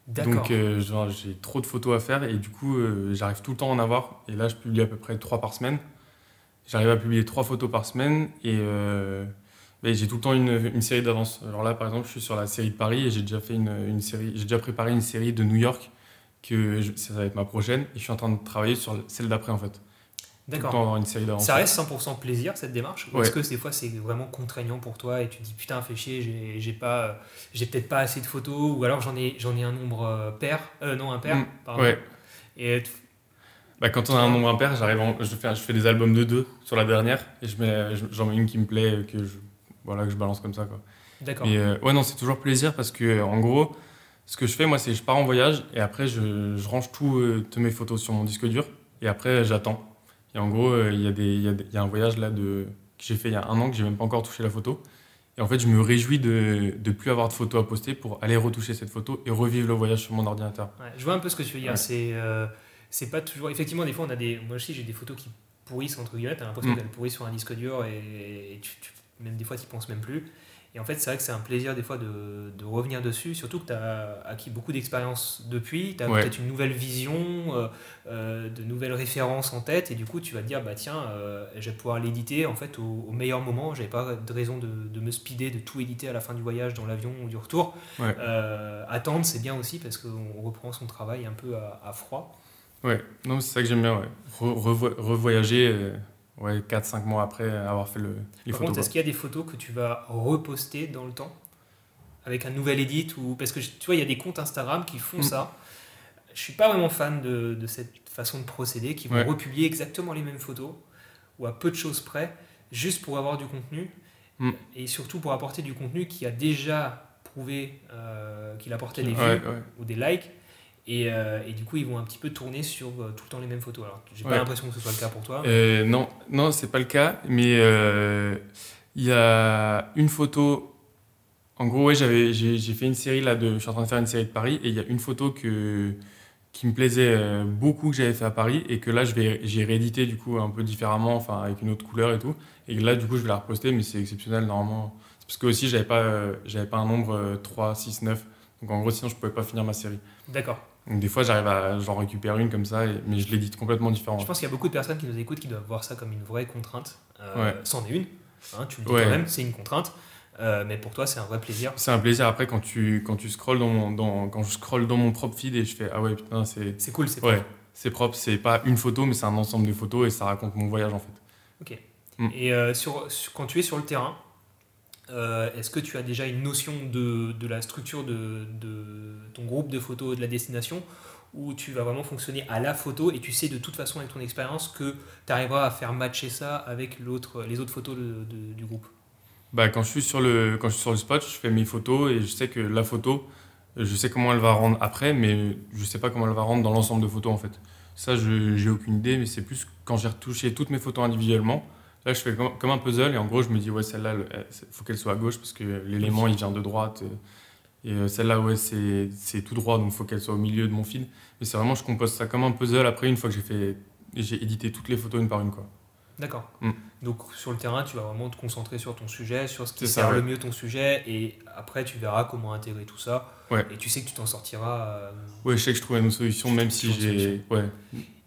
D'accord. Donc, euh, j'ai trop de photos à faire et du coup, euh, j'arrive tout le temps à en avoir. Et là, je publie à peu près 3 par semaine. J'arrive à publier 3 photos par semaine et euh, ben, j'ai tout le temps une, une série d'avance. Alors là, par exemple, je suis sur la série de Paris et j'ai déjà, fait une, une série, j'ai déjà préparé une série de New York que je- ça va être ma prochaine et je suis en train de travailler sur celle d'après en fait. D'accord. une série d'avance. Ça reste 100% plaisir cette démarche? Ou Ouais. est-ce que des fois c'est vraiment contraignant pour toi et tu te dis putain fais chier j'ai j'ai pas j'ai peut-être pas assez de photos ou alors j'en ai j'en ai un nombre euh, pair euh, non impair Mm, pardon. Ouais. et Bah, quand on a un nombre impair, j'arrive je, fais, je fais des albums de deux sur la dernière et je mets, je- j'en mets une qui me plaît que je, voilà, que je balance comme ça. Quoi. d'accord euh, ouais, non, c'est toujours plaisir parce que en gros, ce que je fais, moi, c'est je pars en voyage et après, je, je range tout, euh, toutes mes photos sur mon disque dur et après, j'attends. Et en gros, euh, il y, a y, y un voyage là de, que j'ai fait il y a un an que j'ai même pas encore touché la photo. Et en fait, je me réjouis de ne plus avoir de photos à poster pour aller retoucher cette photo et revivre le voyage sur mon ordinateur. Ouais, je vois un peu ce que tu veux dire Ouais. c'est euh, c'est pas toujours effectivement des fois on a des moi aussi j'ai des photos qui pourrissent entre guillemets t'as l'impression Mm. qu'elles pourrissent sur un disque dur et, et tu, tu- même des fois tu penses même plus et en fait c'est vrai que c'est un plaisir des fois de, de revenir dessus surtout que tu as acquis beaucoup d'expérience depuis tu as Ouais. peut-être une nouvelle vision euh, euh, de nouvelles références en tête et du coup tu vas te dire bah tiens euh, je vais pouvoir l'éditer en fait au, au meilleur moment j'avais pas de raison de, de me speeder de tout éditer à la fin du voyage dans l'avion ou du retour Ouais. Euh, attendre c'est bien aussi parce qu'on reprend son travail un peu à, à froid Ouais, non, c'est ça que j'aime bien, ouais. Re- revo- revoyager euh, ouais, 4-5 mois après avoir fait le, les Par photos. contre, est-ce qu'il y a des photos que tu vas reposter dans le temps? Avec un nouvel edit ou parce que tu vois, il y a des comptes Instagram qui font Mm. ça. Je suis pas vraiment fan de, de cette façon de procéder, qui vont Ouais. republier exactement les mêmes photos ou à peu de choses près, juste pour avoir du contenu Mm. et surtout pour apporter du contenu qui a déjà prouvé euh, qu'il apportait des vues Ouais, ouais. ou des likes. Et, euh, et du coup, ils vont un petit peu tourner sur euh, tout le temps les mêmes photos. Alors, j'ai pas l'impression que ce soit le cas pour toi. Euh, non, non, c'est pas le cas, mais il y a une photo. En gros, ouais, j'avais, j'ai, j'ai fait une série là de. Je suis en train de faire une série de Paris et il y a une photo que, qui me plaisait beaucoup que j'avais fait à Paris et que là, je vais, j'ai réédité du coup un peu différemment, enfin avec une autre couleur et tout. Et là, du coup, je vais la reposter, mais c'est exceptionnel normalement. C'est parce que aussi, j'avais pas, j'avais pas un nombre euh, 3, 6, 9. Donc en gros, sinon, je pouvais pas finir ma série. D'accord. Donc des fois, j'arrive à j'en récupère une comme ça, et- mais je l'édite complètement différent. Je pense qu'il y a beaucoup de personnes qui nous écoutent qui doivent voir ça comme une vraie contrainte. Euh, Ouais. C'en est une, hein, tu le dis Ouais. toi-même, c'est une contrainte. Euh, mais pour toi, c'est un vrai plaisir. C'est un plaisir après quand tu, quand tu scrolles dans mon, dans, quand je scrolle dans mon propre feed et je fais ah ouais putain c'est C'est cool, c'est ouais propre. c'est propre c'est pas une photo mais c'est un ensemble de photos et ça raconte mon voyage en fait. Mm. Et euh, sur, sur- quand tu es sur le terrain, Est-ce que tu as déjà une notion de, de la structure de, de, ton groupe de photos de la destination où tu vas vraiment fonctionner à la photo et tu sais de toute façon avec ton expérience que tu arriveras à faire matcher ça avec les autres photos du groupe? Bah, quand, je suis sur le, quand je suis sur le spot, je fais mes photos et je sais que la photo, je sais comment elle va rendre après, mais je sais pas comment elle va rendre dans l'ensemble de photos en fait. Ça, je j'ai aucune idée, mais c'est plus quand j'ai retouché toutes mes photos individuellement. Là, je fais comme, un puzzle et en gros, je me dis, ouais, celle-là, il faut qu'elle soit à gauche parce que l'élément, il vient de droite. Et euh, celle-là, ouais, c'est tout droit, donc il faut qu'elle soit au milieu de mon fil. Mais c'est vraiment, je compose ça comme un puzzle après, une fois que j'ai fait, j'ai édité toutes les photos une par une, quoi. D'accord. Mm. Donc sur le terrain, tu vas vraiment te concentrer sur ton sujet, sur ce qui sert le mieux ton sujet, et après tu verras comment intégrer tout ça. Ouais. Et tu sais que tu t'en sortiras. Euh, ouais, je sais que je trouverai une solution, même si j'ai. Ouais.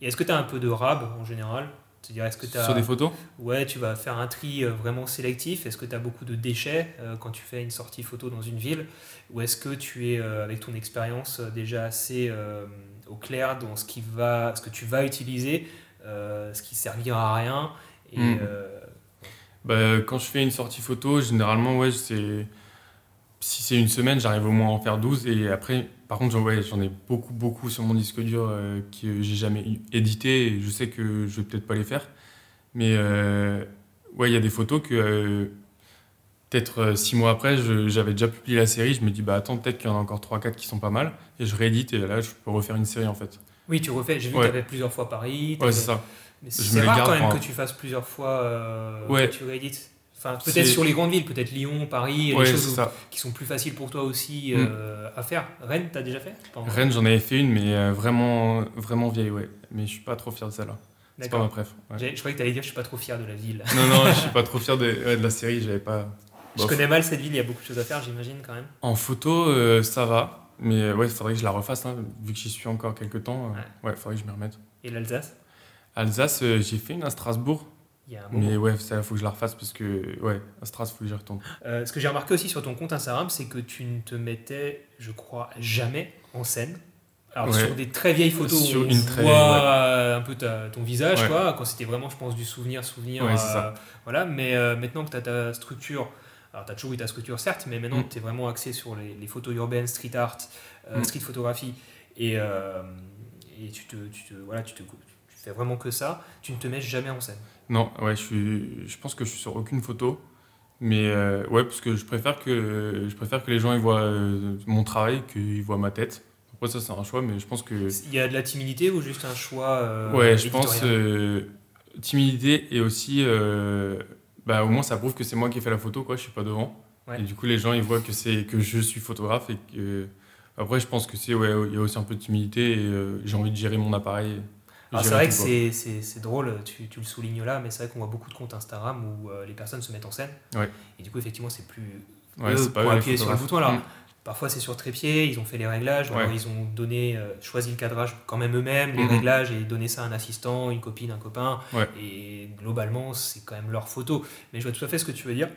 Et est-ce que tu as un peu de rab en général? Est-ce que as... Sur des photos Ouais, tu vas faire un tri euh, vraiment sélectif. Est-ce que tu as beaucoup de déchets euh, quand tu fais une sortie photo dans une ville? Ou est-ce que tu es, euh, avec ton expérience, déjà assez au clair dans ce, qui va, ce que tu vas utiliser, ce qui servira à rien et, hmm. bah, Quand je fais une sortie photo, généralement, ouais, c'est si c'est une semaine, j'arrive au moins à en faire 12. Et après, par contre, j'en ai beaucoup, beaucoup sur mon disque dur euh, que j'ai jamais édité. Et je sais que je vais peut-être pas les faire. Mais euh, ouais, il y a des photos que euh, peut-être six mois après, j'avais déjà publié la série. Je me dis, bah attends, peut-être qu'il y en a encore 3-4 qui sont pas mal. Et je réédite et là, je peux refaire une série en fait. Oui, tu refais. J'ai vu que tu avais plusieurs fois Paris. Ouais, c'est ça. Mais c'est rare quand même que tu fasses plusieurs fois ouais. que tu réédites peut-être sur les grandes villes, peut-être Lyon, Paris, les choses qui sont plus faciles pour toi aussi mm. euh, à faire. Rennes, t'as déjà fait Rennes, j'en avais fait une, mais euh, vraiment, vraiment vieille, ouais. Mais je suis pas trop fier de celle-là. C'est pas ma préf. Je croyais que t'allais dire je suis pas trop fier de la ville. Non, non, je suis pas trop fier de, de la série, j'avais pas. Je connais mal cette ville, il y a beaucoup de choses à faire, j'imagine quand même. En photo, euh, ça va. Mais ouais, il faudrait que je la refasse, hein, vu que j'y suis encore quelques temps. ouais, il faudrait que je m'y remette. Et l'Alsace? Alsace, j'ai fait une à Strasbourg. Mais ouais, ça, faut que je la refasse parce que, ouais, à Stras, faut que j'y retourne. Euh, ce que j'ai remarqué aussi sur ton compte Instagram, c'est que tu ne te mettais, je crois, jamais en scène. Alors, sur des très vieilles photos, sur on une voit un peu ton visage, quoi, quand c'était vraiment, je pense, du souvenir, souvenir. Ouais, ça. Voilà, mais euh, maintenant que tu as ta structure, alors tu as toujours eu ta structure, certes, mais maintenant mm. tu es vraiment axé sur les, photos urbaines, street art, euh, mm. street photographie, et, et tu, te, tu, te, voilà, tu, te, tu fais vraiment que ça, tu ne te mets jamais en scène. Non, ouais, je, suis, je pense que je suis sur aucune photo. Mais euh, ouais, parce que je préfère que, je préfère que les gens ils voient euh, mon travail, qu'ils voient ma tête. Après, ça, c'est un choix, mais je pense que. Il y a de la timidité ou juste un choix euh, Ouais, je pense timidité et aussi. bah, au moins, ça prouve que c'est moi qui ai fait la photo, quoi, je suis pas devant. Et du coup, les gens ils voient que, c'est, que je suis photographe. Et que... Après, je pense que c'est. Ouais, il y a aussi un peu de timidité et j'ai envie de gérer mon appareil c'est vrai que c'est drôle, tu, tu, le soulignes là, mais c'est vrai qu'on voit beaucoup de comptes Instagram où euh, les personnes se mettent en scène. Et du coup, effectivement, c'est plus. Ouais, pour appuyer sur le bouton. Alors, mm. parfois, c'est sur trépied, ils ont fait les réglages, ils ont donné, euh, choisi le cadrage quand même eux-mêmes, les mm-hmm. réglages, et donné ça à un assistant, une copine, un copain. Et globalement, c'est quand même leur photo. Mais je vois tout à fait ce que tu veux dire.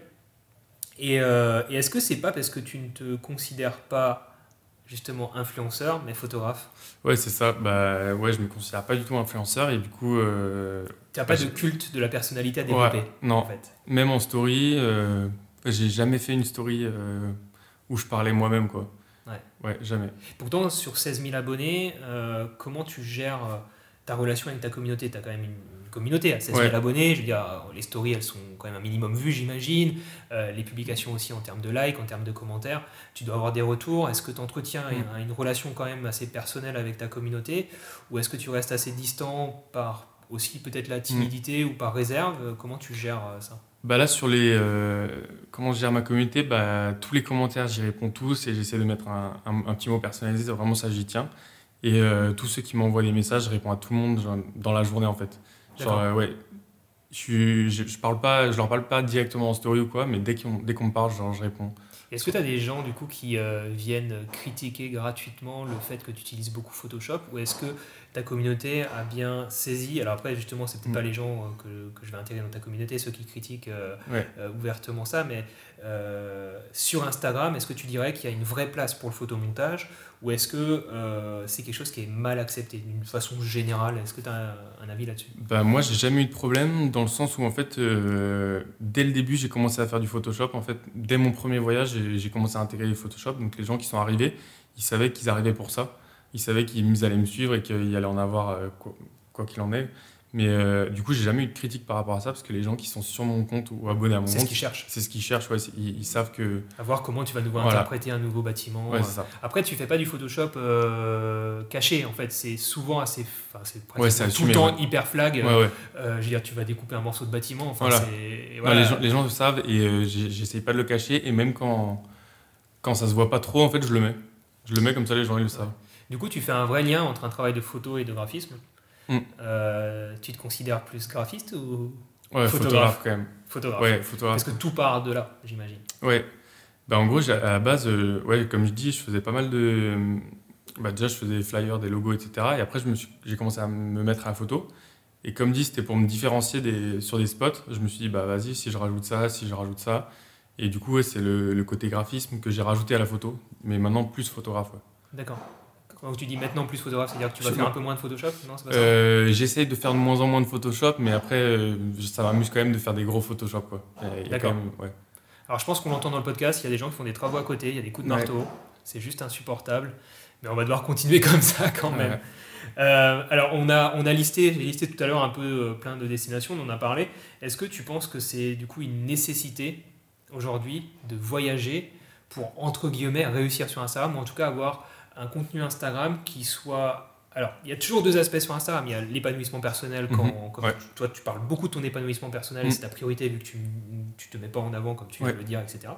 Et, euh, et est-ce que c'est pas parce que tu ne te considères pas justement influenceur, mais photographe. Ouais, c'est ça. Bah, ouais, je me considère pas du tout influenceur et du coup. Euh, tu n'as pas bah, de culte de la personnalité à développer. non. En fait. Même en story, euh, j'ai jamais fait une story euh, où je parlais moi-même, quoi. Ouais. Ouais, jamais. Pourtant, sur 16 000 abonnés, euh, comment tu gères ta relation avec ta communauté? Tu as quand même une communauté à 16 000 abonnés. Je veux dire, les stories, elles sont quand même un minimum vues, j'imagine. Euh, les publications aussi en termes de likes, en termes de commentaires. Tu dois avoir des retours. Est-ce que tu entretiens mm. une, relation quand même assez personnelle avec ta communauté? Ou est-ce que tu restes assez distant par aussi peut-être la timidité ou par réserve? Euh, Comment tu gères euh, ça? Bah là sur les comment je gère ma communauté bah tous les commentaires j'y réponds tous et j'essaie de mettre un, un, petit mot personnalisé vraiment ça j'y tiens et tous ceux qui m'envoient des messages je réponds à tout le monde dans la journée en fait Genre, euh, ouais. Je, je, parle pas, je leur parle pas directement en story ou quoi, mais dès qu'on me parle, genre, je réponds. Est-ce que tu as des gens du coup qui euh, viennent critiquer gratuitement le fait que tu utilises beaucoup Photoshop ou est-ce que ta communauté a bien saisi? Alors après, justement, c'est peut-être Mm. pas les gens euh, que, que je vais intégrer dans ta communauté, ceux qui critiquent euh, Ouais. ouvertement ça, mais sur Instagram, est-ce que tu dirais qu'il y a une vraie place pour le photomontage ou est-ce que euh, c'est quelque chose qui est mal accepté d'une façon générale? Est-ce que tu as un, avis là-dessus? Bah, moi, j'ai jamais eu de problème dans le sens où, en fait, euh, dès le début, j'ai commencé à faire du Photoshop. En fait, dès mon premier voyage, j'ai commencé à intégrer le Photoshop. Donc, les gens qui sont arrivés, ils savaient qu'ils arrivaient pour ça. Ils savaient qu'ils allaient me suivre et qu'il allait en avoir euh, quoi qu'il en ait. Mais euh, du coup, j'ai jamais eu de critique par rapport à ça parce que les gens qui sont sur mon compte ou abonnés à mon C'est ce compte, qu'ils cherchent, c'est ce qu'ils cherchent. Ouais, ils, ils savent que. à voir comment tu vas devoir Voilà. interpréter un nouveau bâtiment. Ouais, euh, ça. Après, tu fais pas du Photoshop euh, caché, en fait. C'est souvent assez. Enfin, c'est Ouais, tout assumé, le temps hyper flag. Euh, je veux dire, tu vas découper un morceau de bâtiment. Enfin, Voilà. Non, les, gens, les gens le savent et j'essaye pas de le cacher. Et même quand, quand ça se voit pas trop, en fait, je le mets. Je le mets comme ça, les gens ils le savent. Du coup, tu fais un vrai lien entre un travail de photo et de graphisme. Mm. Euh, tu te considères plus graphiste ou Ouais, Photographe. photographe quand même. photographe Ouais, photographe. Parce que tout part de là, j'imagine. Ouais. Bah, en gros, j'ai- à la base, euh, ouais, comme je dis, je faisais pas mal de. Bah, déjà, je faisais des flyers, des logos, etc. Et après, me suis- j'ai commencé à me mettre à la photo. Et comme dit, c'était pour me différencier des, sur des spots. Je me suis dit, bah vas-y, si je rajoute ça, si je rajoute ça. Et du coup, ouais, c'est le, le côté graphisme que j'ai rajouté à la photo. Mais maintenant, plus photographe. D'accord. Quand tu dis maintenant plus photographe, c'est-à-dire que tu vas faire un peu moins de Photoshop Non, c'est pas ça Euh, J'essaye de faire de moins en moins de Photoshop, mais après, euh, ça m'amuse quand même de faire des gros Photoshop. Quoi. D'accord. ouais. Alors je pense qu'on l'entend dans le podcast, il y a des gens qui font des travaux à côté, il y a des coups de Ouais. marteau, c'est juste insupportable, mais on va devoir continuer comme ça quand même. Ouais. Euh, alors on a, on a listé, j'ai listé tout à l'heure un peu euh, plein de destinations, on en a parlé. Est-ce que tu penses que c'est du coup une nécessité aujourd'hui de voyager pour entre guillemets réussir sur Instagram ou en tout cas avoir un contenu Instagram qui soit alors, il y a toujours deux aspects sur Instagram. Il y a l'épanouissement personnel, quand, Mhm. quand Ouais. tu- toi tu parles beaucoup de ton épanouissement personnel, et Mhm. c'est ta priorité vu que tu ne te mets pas en avant comme tu Ouais. de le dire, etc.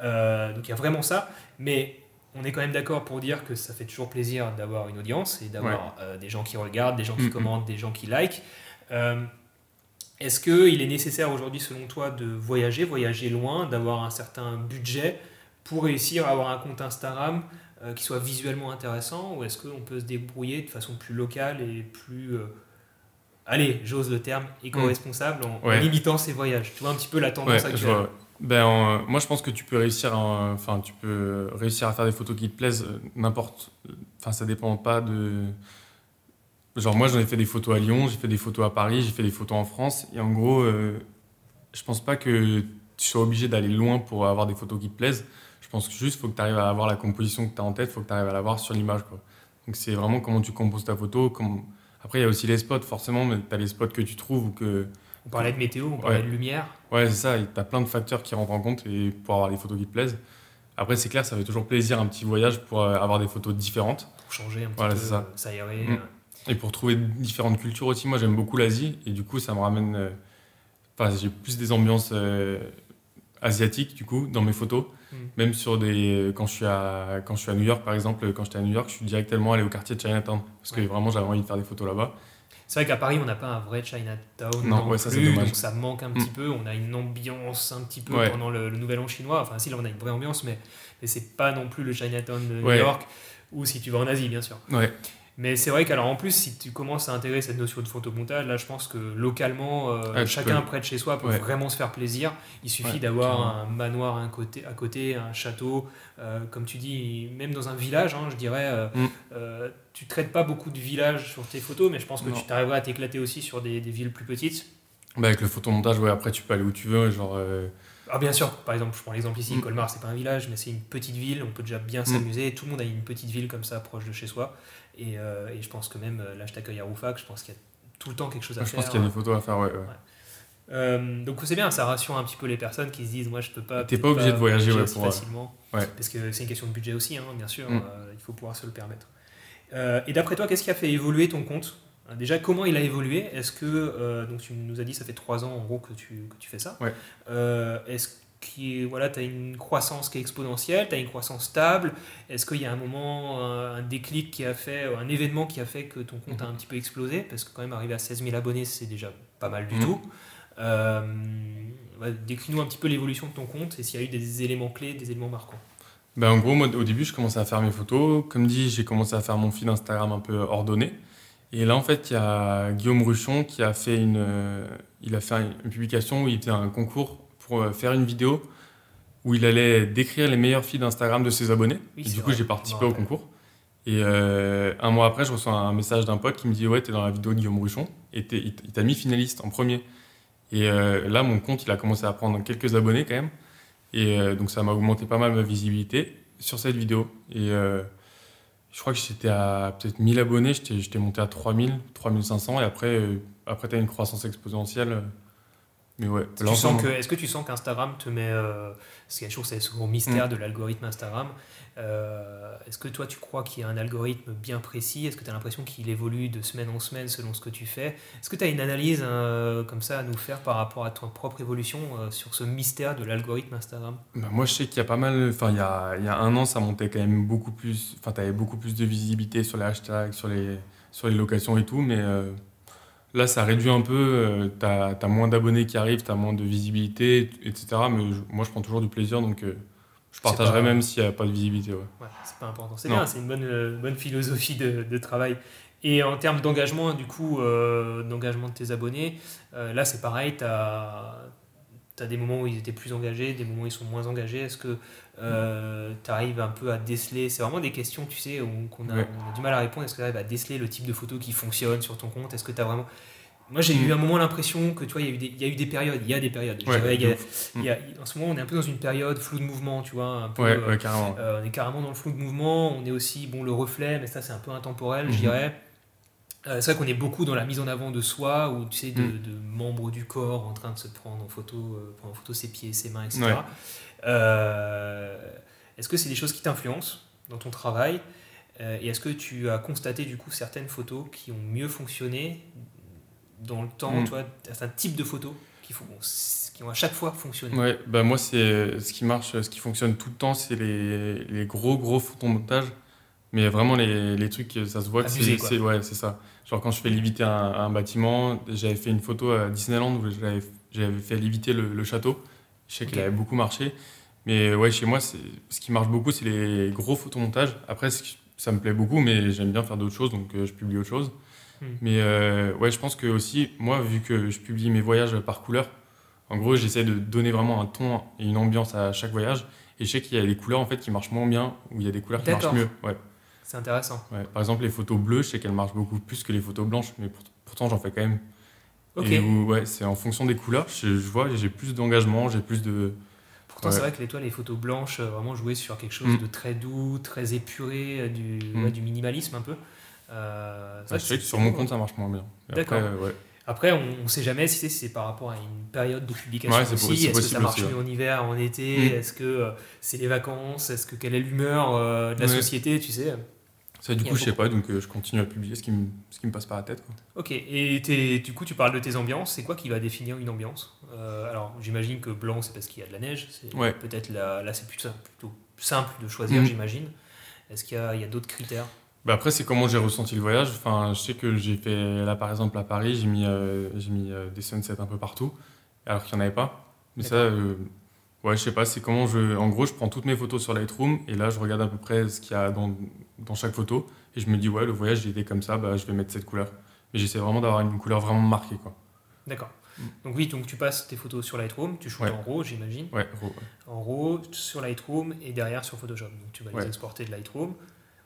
Euh, donc il y a vraiment ça. Mais on est quand même d'accord pour dire que ça fait toujours plaisir d'avoir une audience et d'avoir euh, des gens qui regardent, des gens qui Mhm. commentent, des gens qui likent. Euh, Est-ce qu'il est nécessaire aujourd'hui, selon toi, de voyager, voyager loin, d'avoir un certain budget pour réussir à avoir un compte Instagram euh, qui soit visuellement intéressant Ou est-ce qu'on peut se débrouiller de façon plus locale et plus, euh, allez, j'ose le terme, éco-responsable en, limitant ses voyages Tu vois un petit peu la tendance Ouais, actuelle. Ben, en- moi, je pense que tu peux réussir, à, enfin, tu peux réussir à faire des photos qui te plaisent, euh, n'importe. Enfin, ça dépend pas de. Genre, moi, j'en ai fait des photos à Lyon, j'ai fait des photos à Paris, j'ai fait des photos en France. Et en gros, euh, je pense pas que tu sois obligé d'aller loin pour avoir des photos qui te plaisent. Je pense que juste, faut que tu arrives à avoir la composition que tu as en tête, faut que tu arrives à l'avoir sur l'image. Donc, c'est vraiment comment tu composes ta photo. Après, il y a aussi les spots, forcément, mais tu as les spots que tu trouves ou que. On parlait de météo, on parlait Ouais. de lumière. Ouais, c'est ça, tu as plein de facteurs qui rentrent en compte et pour avoir des photos qui te plaisent. Après, c'est clair, ça fait toujours plaisir un petit voyage pour euh, avoir des photos différentes pour changer un petit Voilà, peu, ça. s'aérer. Mm. et pour trouver différentes cultures aussi. Moi, j'aime beaucoup l'Asie et du coup, ça me ramène. euh, Enfin, j'ai plus des ambiances euh, asiatiques du coup dans mes photos. Mm. Même sur des. Quand je, suis à, quand je suis à New York, par exemple, quand j'étais à New York, je suis directement allé au quartier de Chinatown parce que Ouais. vraiment, j'avais envie de faire des photos là-bas. C'est vrai qu'à Paris, on n'a pas un vrai Chinatown Non, non, ouais, ça, c'est dommage. donc ça manque un petit peu. On a une ambiance un petit peu Ouais. pendant le, le Nouvel An chinois. Enfin, si, là, on a une vraie ambiance, mais, mais c'est pas non plus le Chinatown de New Ouais. York ou si tu vas en Asie, bien sûr. Ouais, Mais c'est vrai qu'alors en plus, si tu commences à intégrer cette notion de photomontage, là je pense que localement, euh, tu chacun peux- près de chez soi peut Ouais. vraiment se faire plaisir. Il suffit Ouais, d'avoir un manoir à, un côté, à côté, un château, euh, comme tu dis, même dans un village, hein, je dirais, euh, Mm. euh, tu traites pas beaucoup de villages sur tes photos, mais je pense que Non. tu t'arriveras à t'éclater aussi sur des, des villes plus petites. Bah, avec le photomontage, ouais, après, tu peux aller où tu veux. Genre, Ah bien sûr, par exemple, je prends l'exemple ici, Mm. Colmar, c'est pas un village, mais c'est une petite ville, on peut déjà bien s'amuser, tout le monde a une petite ville comme ça, proche de chez soi, et, euh, et je pense que même, là je t'accueille à Roufac, je pense qu'il y a tout le temps quelque chose à je faire. pense qu'il y a des photos à faire, ouais. ouais. Euh, donc c'est bien, ça rassure un petit peu les personnes qui se disent, moi je peux pas... T'es pas obligé de voyager, ouais, pour, euh, facilement, ouais. parce que c'est une question de budget aussi, hein, bien sûr, Mm. euh, il faut pouvoir se le permettre. Euh, et d'après toi, qu'est-ce qui a fait évoluer ton compte? Déjà, comment il a évolué? Est-ce que, donc tu nous as dit, ça fait trois ans en gros que tu, que tu fais ça. Ouais. Est-ce que voilà, tu as une croissance qui est exponentielle, tu as une croissance stable Est-ce qu'il y a un moment, euh, un déclic qui a fait, un événement qui a fait que ton compte a un petit peu explosé? Parce que quand même, arriver à 16 000 abonnés, c'est déjà pas mal du Mhm. tout. Euh, ouais, Décris-nous un petit peu l'évolution de ton compte et s'il y a eu des éléments clés, des éléments marquants. Ben, en gros, moi, au début, je commençais à faire mes photos. Comme dit, j'ai commencé à faire mon fil Instagram un peu ordonné. Et là, en fait, il y a Guillaume Ruchon qui a fait une, euh, il a fait une publication où il faisait un concours pour euh, faire une vidéo où il allait décrire les meilleurs feeds d'Instagram de ses abonnés. Oui, et c'est du coup, j'ai participé au concours. Et euh, un mois après, je reçois un message d'un pote qui me dit Ouais, t'es dans la vidéo de Guillaume Ruchon. Et il t'a mis finaliste en premier. Et euh, là, mon compte, il a commencé à prendre quelques abonnés quand même. Et euh, donc, ça m'a augmenté pas mal ma visibilité sur cette vidéo. Et je crois que j'étais à peut-être 1000 abonnés, j'étais monté à 3000, 3500. Et après, après tu as une croissance exponentielle. Mais ouais, Tu là, en ce sens moment- que, est-ce que tu sens qu'Instagram te met. euh, parce qu'il y a toujours ce gros mystère Mm. de l'algorithme Instagram. Euh, est-ce que toi, tu crois qu'il y a un algorithme bien précis? Est-ce que tu as l'impression qu'il évolue de semaine en semaine selon ce que tu fais? Est-ce que tu as une analyse euh, comme ça à nous faire par rapport à ton propre évolution euh, sur ce mystère de l'algorithme Instagram? Bah, moi, je sais qu'il y a pas mal. Enfin, il y a, il y a un an, ça montait quand même beaucoup plus. Enfin, tu avais beaucoup plus de visibilité sur les hashtags, sur les, sur les locations et tout. Mais là, ça réduit un peu. tu as, moins d'abonnés qui arrivent, tu as moins de visibilité, etc. Mais je- moi, je prends toujours du plaisir. Donc, euh, je partagerai pas- même s'il n'y a pas de visibilité. Ouais. Ouais, c'est pas important. C'est bien, c'est une bonne, euh, bonne philosophie de, de travail. Et en termes d'engagement, du coup, euh, d'engagement de tes abonnés, euh, là c'est pareil, tu as, des moments où ils étaient plus engagés, des moments où ils sont moins engagés. Est-ce que tu arrives un peu à déceler C'est vraiment des questions, tu sais, qu'on a, Ouais. on a du mal à répondre. Est-ce que tu arrives à déceler le type de photo qui fonctionne sur ton compte Est-ce que tu as vraiment. Moi, j'ai Mm. eu un moment l'impression que tu vois, il y, a eu des- il y a eu des périodes, il y a des périodes. Je Ouais, dirais, il y de a- ouf. il y a- en ce moment, on est un peu dans une période flou de mouvement, tu vois, un peu, Ouais, euh, carrément. euh, on est carrément dans le flou de mouvement, on est aussi bon le reflet, mais ça c'est un peu intemporel, je Mhm. dirais. Euh, c'est vrai qu'on est beaucoup dans la mise en avant de soi, ou tu sais, de, Mhm. de membres du corps en train de se prendre en photo, euh, prendre en photo ses pieds, ses mains, etc. Ouais. Euh, est-ce que c'est des choses qui t'influencent dans ton travail? Et est-ce que tu as constaté du coup certaines photos qui ont mieux fonctionné dans le temps, tu vois, certains types de photos qui, font, qui ont à chaque fois fonctionné Ouais, bah moi, c'est ce qui marche, ce qui fonctionne tout le temps, c'est les, les gros, gros photomontages. Mais vraiment, les, les trucs, ça se voit que Abusé, c'est. Ouais, c'est ça. Genre, quand je fais léviter un, un bâtiment, j'avais fait une photo à Disneyland où j'avais fait léviter le, le château. Je sais qu'il Ok. avait beaucoup marché. Mais ouais, chez moi, ce qui marche beaucoup, c'est les gros photomontages. Après, ça me plaît beaucoup, mais j'aime bien faire d'autres choses, donc euh, je publie autre chose. Hmm. Mais euh, ouais, je pense que aussi, moi, vu que je publie mes voyages par couleur, en gros, j'essaie de donner vraiment un ton et une ambiance à chaque voyage. Et je sais qu'il y a des couleurs en fait qui marchent moins bien, ou il y a des couleurs qui marchent mieux. Ouais, C'est intéressant. ouais. Par exemple, les photos bleues, je sais qu'elles marchent beaucoup plus que les photos blanches, mais pour- pourtant j'en fais quand même. Ok. Et où, ouais, c'est en fonction des couleurs, je, je vois, j'ai plus d'engagement, j'ai plus de. Pourtant, Ouais. c'est vrai que les, toi, les photos blanches, euh, vraiment jouer sur quelque chose Mm. de très doux, très épuré, euh, du, Mm. ouais, du minimalisme un peu. Euh, je que sais que sur mon compte ça marche moins bien. D'accord. après, euh, ouais. Après, on ne sait jamais si c'est si c'est par rapport à une période de publication Ouais, aussi. Est-ce que ça marche aussi, ouais. mieux en hiver, en été? Mm. Est-ce que euh, c'est les vacances? Est-ce que quelle est l'humeur euh, de la Ouais. société? Tu sais Ça, du coup, je sais pas, donc euh, je continue à publier ce qui me, ce qui me passe par la tête. Quoi. Ok. Et t'es- du coup, tu parles de tes ambiances. C'est quoi qui va définir une ambiance? Euh, Alors, j'imagine que blanc, c'est parce qu'il y a de la neige. C'est Ouais. Peut-être là, là c'est plutôt, plutôt simple de choisir, Mm. j'imagine. Est-ce qu'il y a, il y a d'autres critères? Bah après, c'est comment j'ai ressenti le voyage. Enfin, je sais que j'ai fait, là par exemple à Paris, j'ai mis, euh, j'ai mis euh, des sunsets un peu partout, alors qu'il n'y en avait pas. Mais ça, euh, ouais, je sais pas, c'est comment je. En gros, je prends toutes mes photos sur Lightroom et là, je regarde à peu près ce qu'il y a dans, dans chaque photo et je me dis, ouais, le voyage, il était comme ça, bah, je vais mettre cette couleur. Mais j'essaie vraiment d'avoir une couleur vraiment marquée, quoi. D'accord. Mm. Donc oui, donc tu passes tes photos sur Lightroom, tu shootes Ouais. en RAW, j'imagine. Ouais, gros, ouais. En RAW, sur Lightroom et derrière sur Photoshop. Donc tu vas les exporter de Lightroom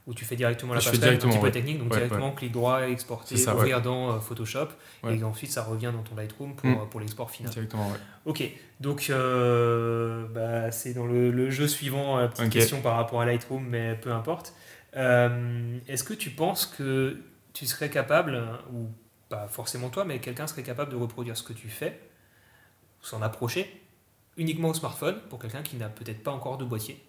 ou tu fais directement la passerelle, un petit peu technique, donc Ouais, directement clic droit, exporter, ça, ouvrir dans euh, Photoshop et ensuite ça revient dans ton Lightroom pour, Mm. euh, pour l'export final. Directement, ouais. Ok, donc euh, bah, c'est dans le, le jeu suivant, petite question par rapport à Lightroom, mais peu importe. Euh, Est-ce que tu penses que tu serais capable, ou pas forcément toi, mais quelqu'un serait capable de reproduire ce que tu fais, s'en approcher, uniquement au smartphone, pour quelqu'un qui n'a peut-être pas encore de boîtier?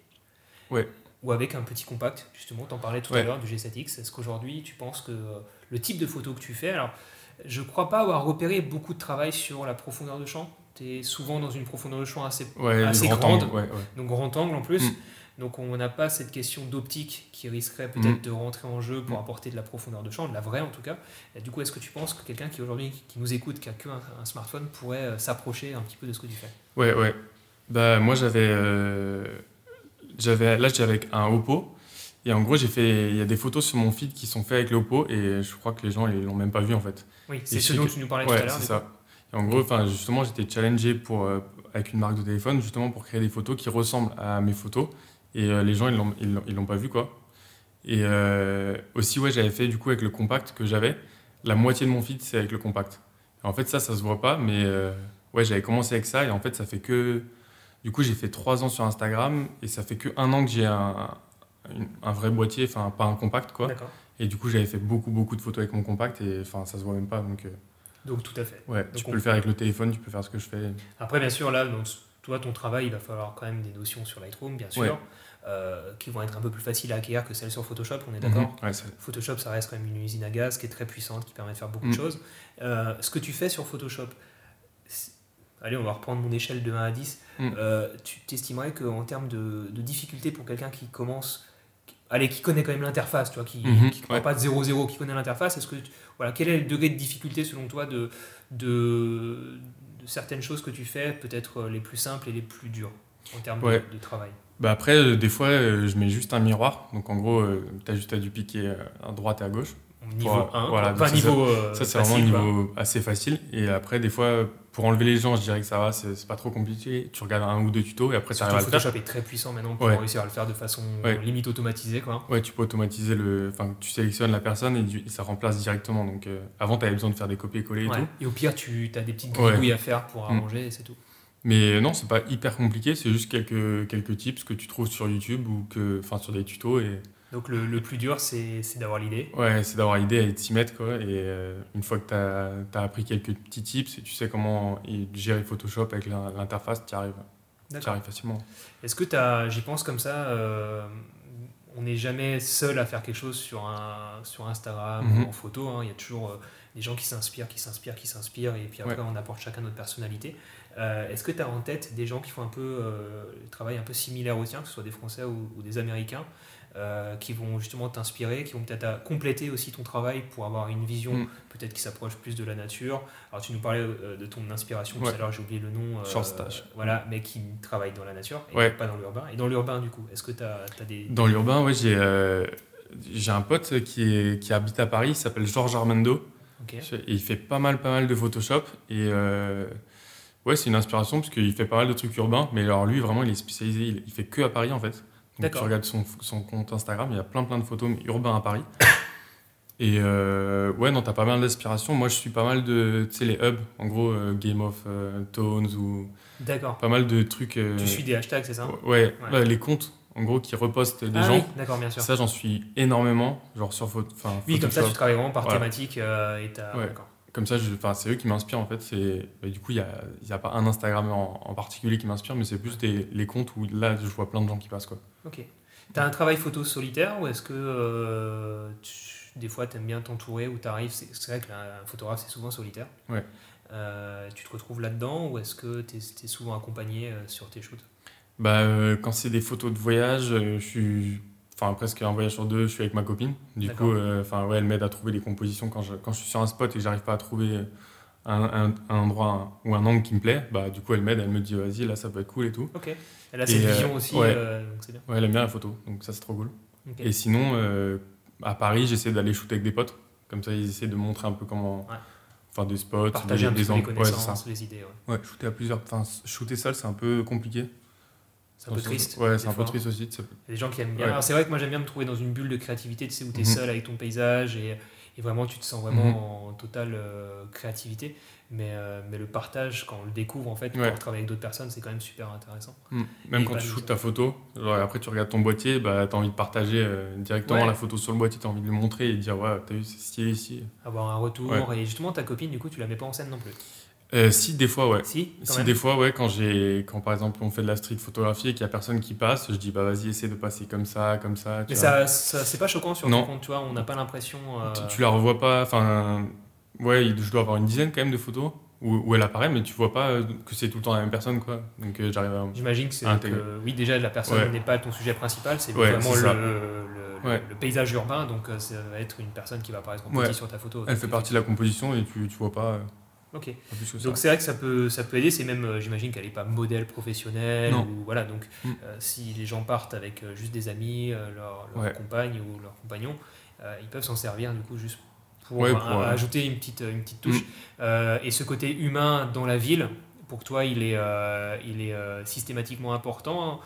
Ouais. Ou avec un petit compact, justement, t'en parlais tout à l'heure du G7X. Est-ce qu'aujourd'hui, tu penses que euh, le type de photo que tu fais, alors je crois pas avoir repéré beaucoup de travail sur la profondeur de champ. Tu es souvent dans une profondeur de champ assez Ouais, grande. angle, ouais, ouais. donc grand angle en plus. Mm. Donc on n'a pas cette question d'optique qui risquerait peut-être Mm. de rentrer en jeu pour Mm. apporter de la profondeur de champ, de la vraie en tout cas. Et du coup, est-ce que tu penses que quelqu'un qui aujourd'hui qui nous écoute, qui a qu'un un smartphone, pourrait euh, s'approcher un petit peu de ce que tu fais? Ouais, ouais. Bah, moi, j'avais. euh, j'avais là, j'étais avec un Oppo. Et en gros, j'ai fait, il y a des photos sur mon feed qui sont faites avec l'Oppo et je crois que les gens ils l'ont même pas vu en fait. Oui, c'est ce dont tu nous parlais tout Ouais, à l'heure. c'est ça. Et en gros, enfin, justement, j'étais challengé pour, euh, avec une marque de téléphone, justement pour créer des photos qui ressemblent à mes photos. Et euh, les gens, ils l'ont, ils l'ont, ils l'ont pas vu, quoi. Et euh, aussi, ouais, j'avais fait du coup avec le compact que j'avais. La moitié de mon feed, c'est avec le compact. Et en fait, ça, ça se voit pas, mais ouais, j'avais commencé avec ça. Et en fait, ça fait que. Du coup, j'ai fait trois ans sur Instagram et ça fait que un an que j'ai un, vrai boîtier, enfin, pas un compact, quoi. Et du coup, j'avais fait beaucoup, beaucoup de photos avec mon compact et enfin, ça se voit même pas. Donc, euh, Donc tout à fait. Ouais, Donc tu on- peux le faire avec le téléphone, tu peux faire ce que je fais. Après, bien sûr, là, donc, toi, ton travail, il va falloir quand même des notions sur Lightroom, bien sûr, Ouais. euh, qui vont être un peu plus faciles à acquérir que celles sur Photoshop, on est d'accord Mhm. Ouais, Photoshop, ça reste quand même une usine à gaz qui est très puissante, qui permet de faire beaucoup de choses. Euh, ce que tu fais sur Photoshop, allez, on va reprendre mon échelle de 1 à 10. Mm. Euh, tu t'estimerais qu'en termes de, de difficulté pour quelqu'un qui commence, qui- allez, qui connaît quand même l'interface, tu vois, qui ne ouais. pas de 0-0, qui connaît l'interface, est-ce que, tu- voilà, quel est le degré de difficulté selon toi de, de, de certaines choses que tu fais, peut-être euh, les plus simples et les plus dures en termes de- Ouais. de, travail? Bah après, euh, des fois, euh, je mets juste un miroir. Donc en gros, tu as juste à du piquer à droite et à gauche. Niveau Voilà, 1, voilà, pas ça, niveau euh, ça, c'est vraiment un niveau assez facile. Et après, des fois, pour enlever les gens, je dirais que ça va, c'est pas trop compliqué. Tu regardes un ou deux tutos et après, ça arrive à le faire. Photoshop est très puissant maintenant pour Ouais. réussir à le faire de façon Ouais. limite automatisée. Quoi. Ouais, tu peux automatiser le. Enfin, tu sélectionnes la personne et, du- et ça remplace directement. Donc euh, avant, tu avais besoin de faire des copier-coller et Ouais. tout. Et au pire, tu as des petites gribouilles à faire pour Mm. arranger et c'est tout. Mais non, c'est pas hyper compliqué. C'est juste quelques, quelques tips que tu trouves sur YouTube ou que, enfin, sur des tutos. Et Donc le, le plus dur, c'est d'avoir l'idée. Ouais, c'est d'avoir l'idée et de s'y mettre. Quoi. Et euh, une fois que tu as, appris quelques petits tips et tu sais comment gérer Photoshop avec l'in- l'interface, tu y arrives, arrives facilement. Est-ce que tu as, j'y pense comme ça, euh, on n'est jamais seul à faire quelque chose sur, un, sur Instagram Mhm. ou en photo. hein. Il y a toujours euh, des gens qui s'inspirent, qui s'inspirent, qui s'inspirent, et puis après Ouais. on apporte chacun notre personnalité. Euh, Est-ce que tu as en tête des gens qui font un peu euh, le travail un peu similaire au tien, que ce soit des Français ou, ou des Américains, euh, qui vont justement t'inspirer, qui vont peut-être compléter aussi ton travail pour avoir une vision Mm. peut-être qui s'approche plus de la nature. Alors tu nous parlais euh, de ton inspiration tout Ouais. à l'heure, j'ai oublié le nom. euh, Stash. Voilà, mais qui travaille dans la nature et Ouais. pas dans l'urbain. Et dans l'urbain du coup, est-ce que tu as, des... Dans l'urbain, ouais, j'ai euh, j'ai un pote qui, est, qui habite à Paris, il s'appelle Georges Armando. Ok. Et il fait pas mal, pas mal de Photoshop. Et euh, ouais, c'est une inspiration parce qu'il fait pas mal de trucs urbains. Mais alors lui, vraiment, il est spécialisé, il, il fait que à Paris en fait. Donc tu regardes son, son compte Instagram, il y a plein, plein de photos urbains à Paris. Et euh, ouais, non, t'as pas mal d'inspiration. Moi, je suis pas mal de, tu sais, les hubs, en gros, euh, Game of euh, Tones ou D'accord. pas mal de trucs. euh, Tu suis des hashtags, c'est ça? Ouais, ouais, les comptes, en gros, qui repostent des Ah gens. oui, d'accord, bien sûr. Ça, j'en suis énormément, genre sur enfin, oui, comme ça, tu travailles vraiment par Voilà. thématique et t'as- Ouais. d'accord. Comme ça, c'est eux qui m'inspirent en fait. C'est, bah, du coup, il n'y a, y a pas un Instagram en, en particulier qui m'inspire, mais c'est plus des, les comptes où là, je vois plein de gens qui passent. Quoi. Ok. T'as un travail photo solitaire ou est-ce que euh, tu- des fois tu aimes bien t'entourer ou t'arrives C'est c'est vrai que là, un photographe c'est souvent solitaire. Ouais. Euh, tu te retrouves là-dedans ou est-ce que tu es, souvent accompagné euh, sur tes shoots? Bah, quand c'est des photos de voyage, je suis. Enfin, presque un voyage sur deux, je suis avec ma copine. Du D'accord. coup, enfin, ouais, elle m'aide à trouver des compositions quand je, quand je suis sur un spot et que j'arrive pas à trouver un, un- un endroit ou un angle qui me plaît. Bah, du coup, elle m'aide, elle me dit, vas-y, là, ça peut être cool et tout. Ok. Elle a Et, cette euh, vision aussi, ouais. euh, donc c'est bien. Ouais, elle aime bien la photo, donc ça, c'est trop cool. Et sinon, euh, à Paris, j'essaie d'aller shooter avec des potes. Comme ça, ils essaient de montrer un peu comment. Ouais. Enfin, des spots, Partager des, des. Ouais, ça. connaissances, les idées. ouais. Ouais, shooter à plusieurs. Enfin, shooter seul, c'est un peu compliqué. C'est un peu triste. Ouais, des c'est un peu triste aussi. Il y a des gens qui aiment bien. Alors, c'est vrai que moi j'aime bien me trouver dans une bulle de créativité, tu sais, où tu es Mhm. seul avec ton paysage et, et vraiment tu te sens vraiment en totale euh, créativité. Mais, euh, mais le partage, quand on le découvre en fait, Ouais. quand on travaille avec d'autres personnes, c'est quand même super intéressant. Mm. Même Et quand tu shootes ta photo, genre, après tu regardes ton boîtier, bah, tu as envie de partager euh, directement Ouais. la photo sur le boîtier, tu as envie de le montrer et de dire Ouais, t'as vu, c'est stylé ici. Avoir un retour. Ouais. Et justement, ta copine, du coup, tu la mets pas en scène non plus? Euh, si, des fois, ouais. Si, Si des fois, ouais, quand j'ai, quand par exemple on fait de la street photographie et qu'il y a personne qui passe, je dis bah vas-y, essaie de passer comme ça, comme ça. tu Mais vois. ça, ça c'est pas choquant sur Non. ton compte, tu vois, on n'a pas l'impression. euh, Tu, tu la revois pas, enfin, ouais, je dois avoir une dizaine quand même de photos où, où elle apparaît, mais tu vois pas euh, que c'est tout le temps la même personne, quoi. Donc euh, j'arrive à. J'imagine que c'est oui, déjà la personne Ouais. n'est pas ton sujet principal, c'est Ouais, vraiment le, le, le- Ouais. le paysage urbain, donc euh, ça va être une personne qui va apparaître en petit sur ta photo. Elle fait partie de la composition et tu, tu vois pas. Ok. Donc c'est vrai que ça peut, ça peut aider, c'est même, euh, j'imagine qu'elle n'est pas modèle professionnel, ou voilà, donc Mm. euh, si les gens partent avec euh, juste des amis, leur, leur Ouais. compagne ou leur compagnon, ils peuvent s'en servir du coup juste pour, Ouais, euh, euh, ajouter une petite, une petite touche. Euh, et ce côté humain dans la ville, pour toi, il est, euh, il est euh, systématiquement important.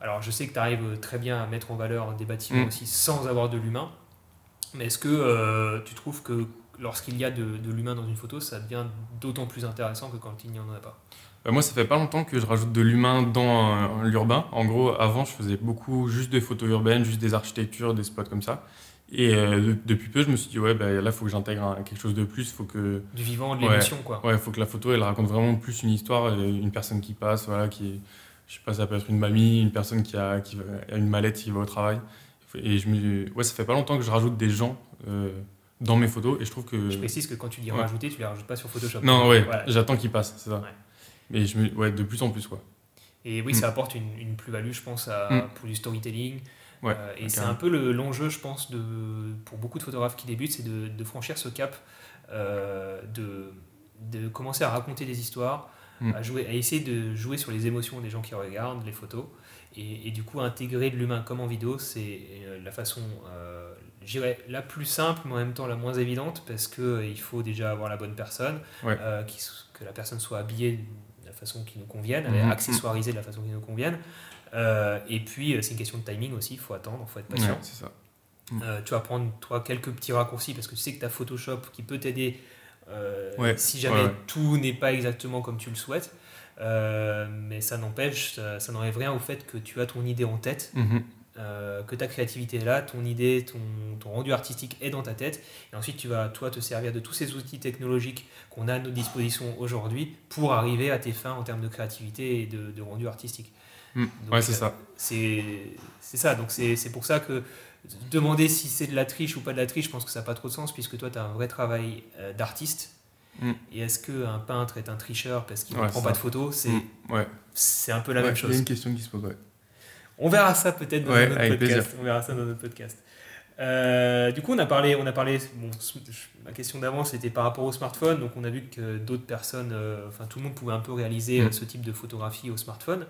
Alors je sais que tu arrives très bien à mettre en valeur des bâtiments Mm. aussi sans avoir de l'humain, mais est-ce que euh, tu trouves que lorsqu'il y a de, de l'humain dans une photo, ça devient d'autant plus intéressant que quand il n'y en a pas? Bah, moi, ça fait pas longtemps que je rajoute de l'humain dans euh, l'urbain. En gros, avant, je faisais beaucoup juste des photos urbaines, juste des architectures, des spots comme ça. Et euh, de- depuis peu, je me suis dit, ouais, bah, là, il faut que j'intègre quelque chose de plus. Il faut que, Du vivant, de Ouais. l'émotion, quoi. ouais, faut que la photo, elle raconte vraiment plus une histoire, euh, une personne qui passe, voilà, qui, je sais pas, ça peut être une mamie, une personne qui a, qui a une mallette qui va au travail. Et je me, ouais, ça fait pas longtemps que je rajoute des gens euh, dans mes photos et je trouve que. Je précise que quand tu dis Ouais. rajouter, tu les rajoutes pas sur Photoshop. Non, ouais, Voilà. j'attends qu'ils passent, c'est ça. Ouais. Mais je me, ouais, de plus en plus, quoi. Et oui, Mm. ça apporte une, une plus-value, je pense, à- Mm. pour du storytelling. Ouais, Euh, et c'est un peu le- l'enjeu, je pense, de, pour beaucoup de photographes qui débutent, c'est de, de franchir ce cap, euh, de, de commencer à raconter des histoires, Mm. à, jouer, à essayer de jouer sur les émotions des gens qui regardent les photos. Et, et du coup, intégrer de l'humain comme en vidéo, c'est euh, la façon, euh, je dirais, la plus simple, mais en même temps la moins évidente, parce qu'il faut déjà avoir la bonne personne, Ouais. euh, que la personne soit habillée de la façon qui nous convienne, accessoirisée de la façon qui nous convienne. Euh, et puis, euh, c'est une question de timing aussi, il faut attendre, il faut être patient. Ouais, c'est ça. Euh, tu vas prendre, toi, quelques petits raccourcis, parce que tu sais que tu as Photoshop qui peut t'aider euh, Ouais, si jamais ouais, ouais. tout n'est pas exactement comme tu le souhaites. Euh, mais ça n'empêche, ça, ça n'enlève rien au fait que tu as ton idée en tête, Mhm. euh, que ta créativité est là, ton idée, ton, ton rendu artistique est dans ta tête. Et ensuite, tu vas, toi, te servir de tous ces outils technologiques qu'on a à notre disposition aujourd'hui pour arriver à tes fins en termes de créativité et de, de rendu artistique. Mm. Ouais, c'est euh, ça. C'est c'est ça. Donc, c'est c'est pour ça que demander si c'est de la triche ou pas de la triche, je pense que ça n'a pas trop de sens puisque toi, tu as un vrai travail euh, d'artiste. Mm. Et est-ce qu'un peintre est un tricheur parce qu'il ne Ouais, prend pas ça. de photos C'est Mm. Ouais. c'est un peu la Ouais, même Il y a chose. une question qui se pose, ouais. On verra ça peut-être dans Ouais, notre podcast. plaisir. On verra ça dans notre podcast. Euh, du coup, on a parlé, on a parlé. Bon, ma question d'avant, c'était par rapport au smartphone. Donc, on a vu que d'autres personnes, euh, enfin tout le monde pouvait un peu réaliser Mm. ce type de photographie au smartphone.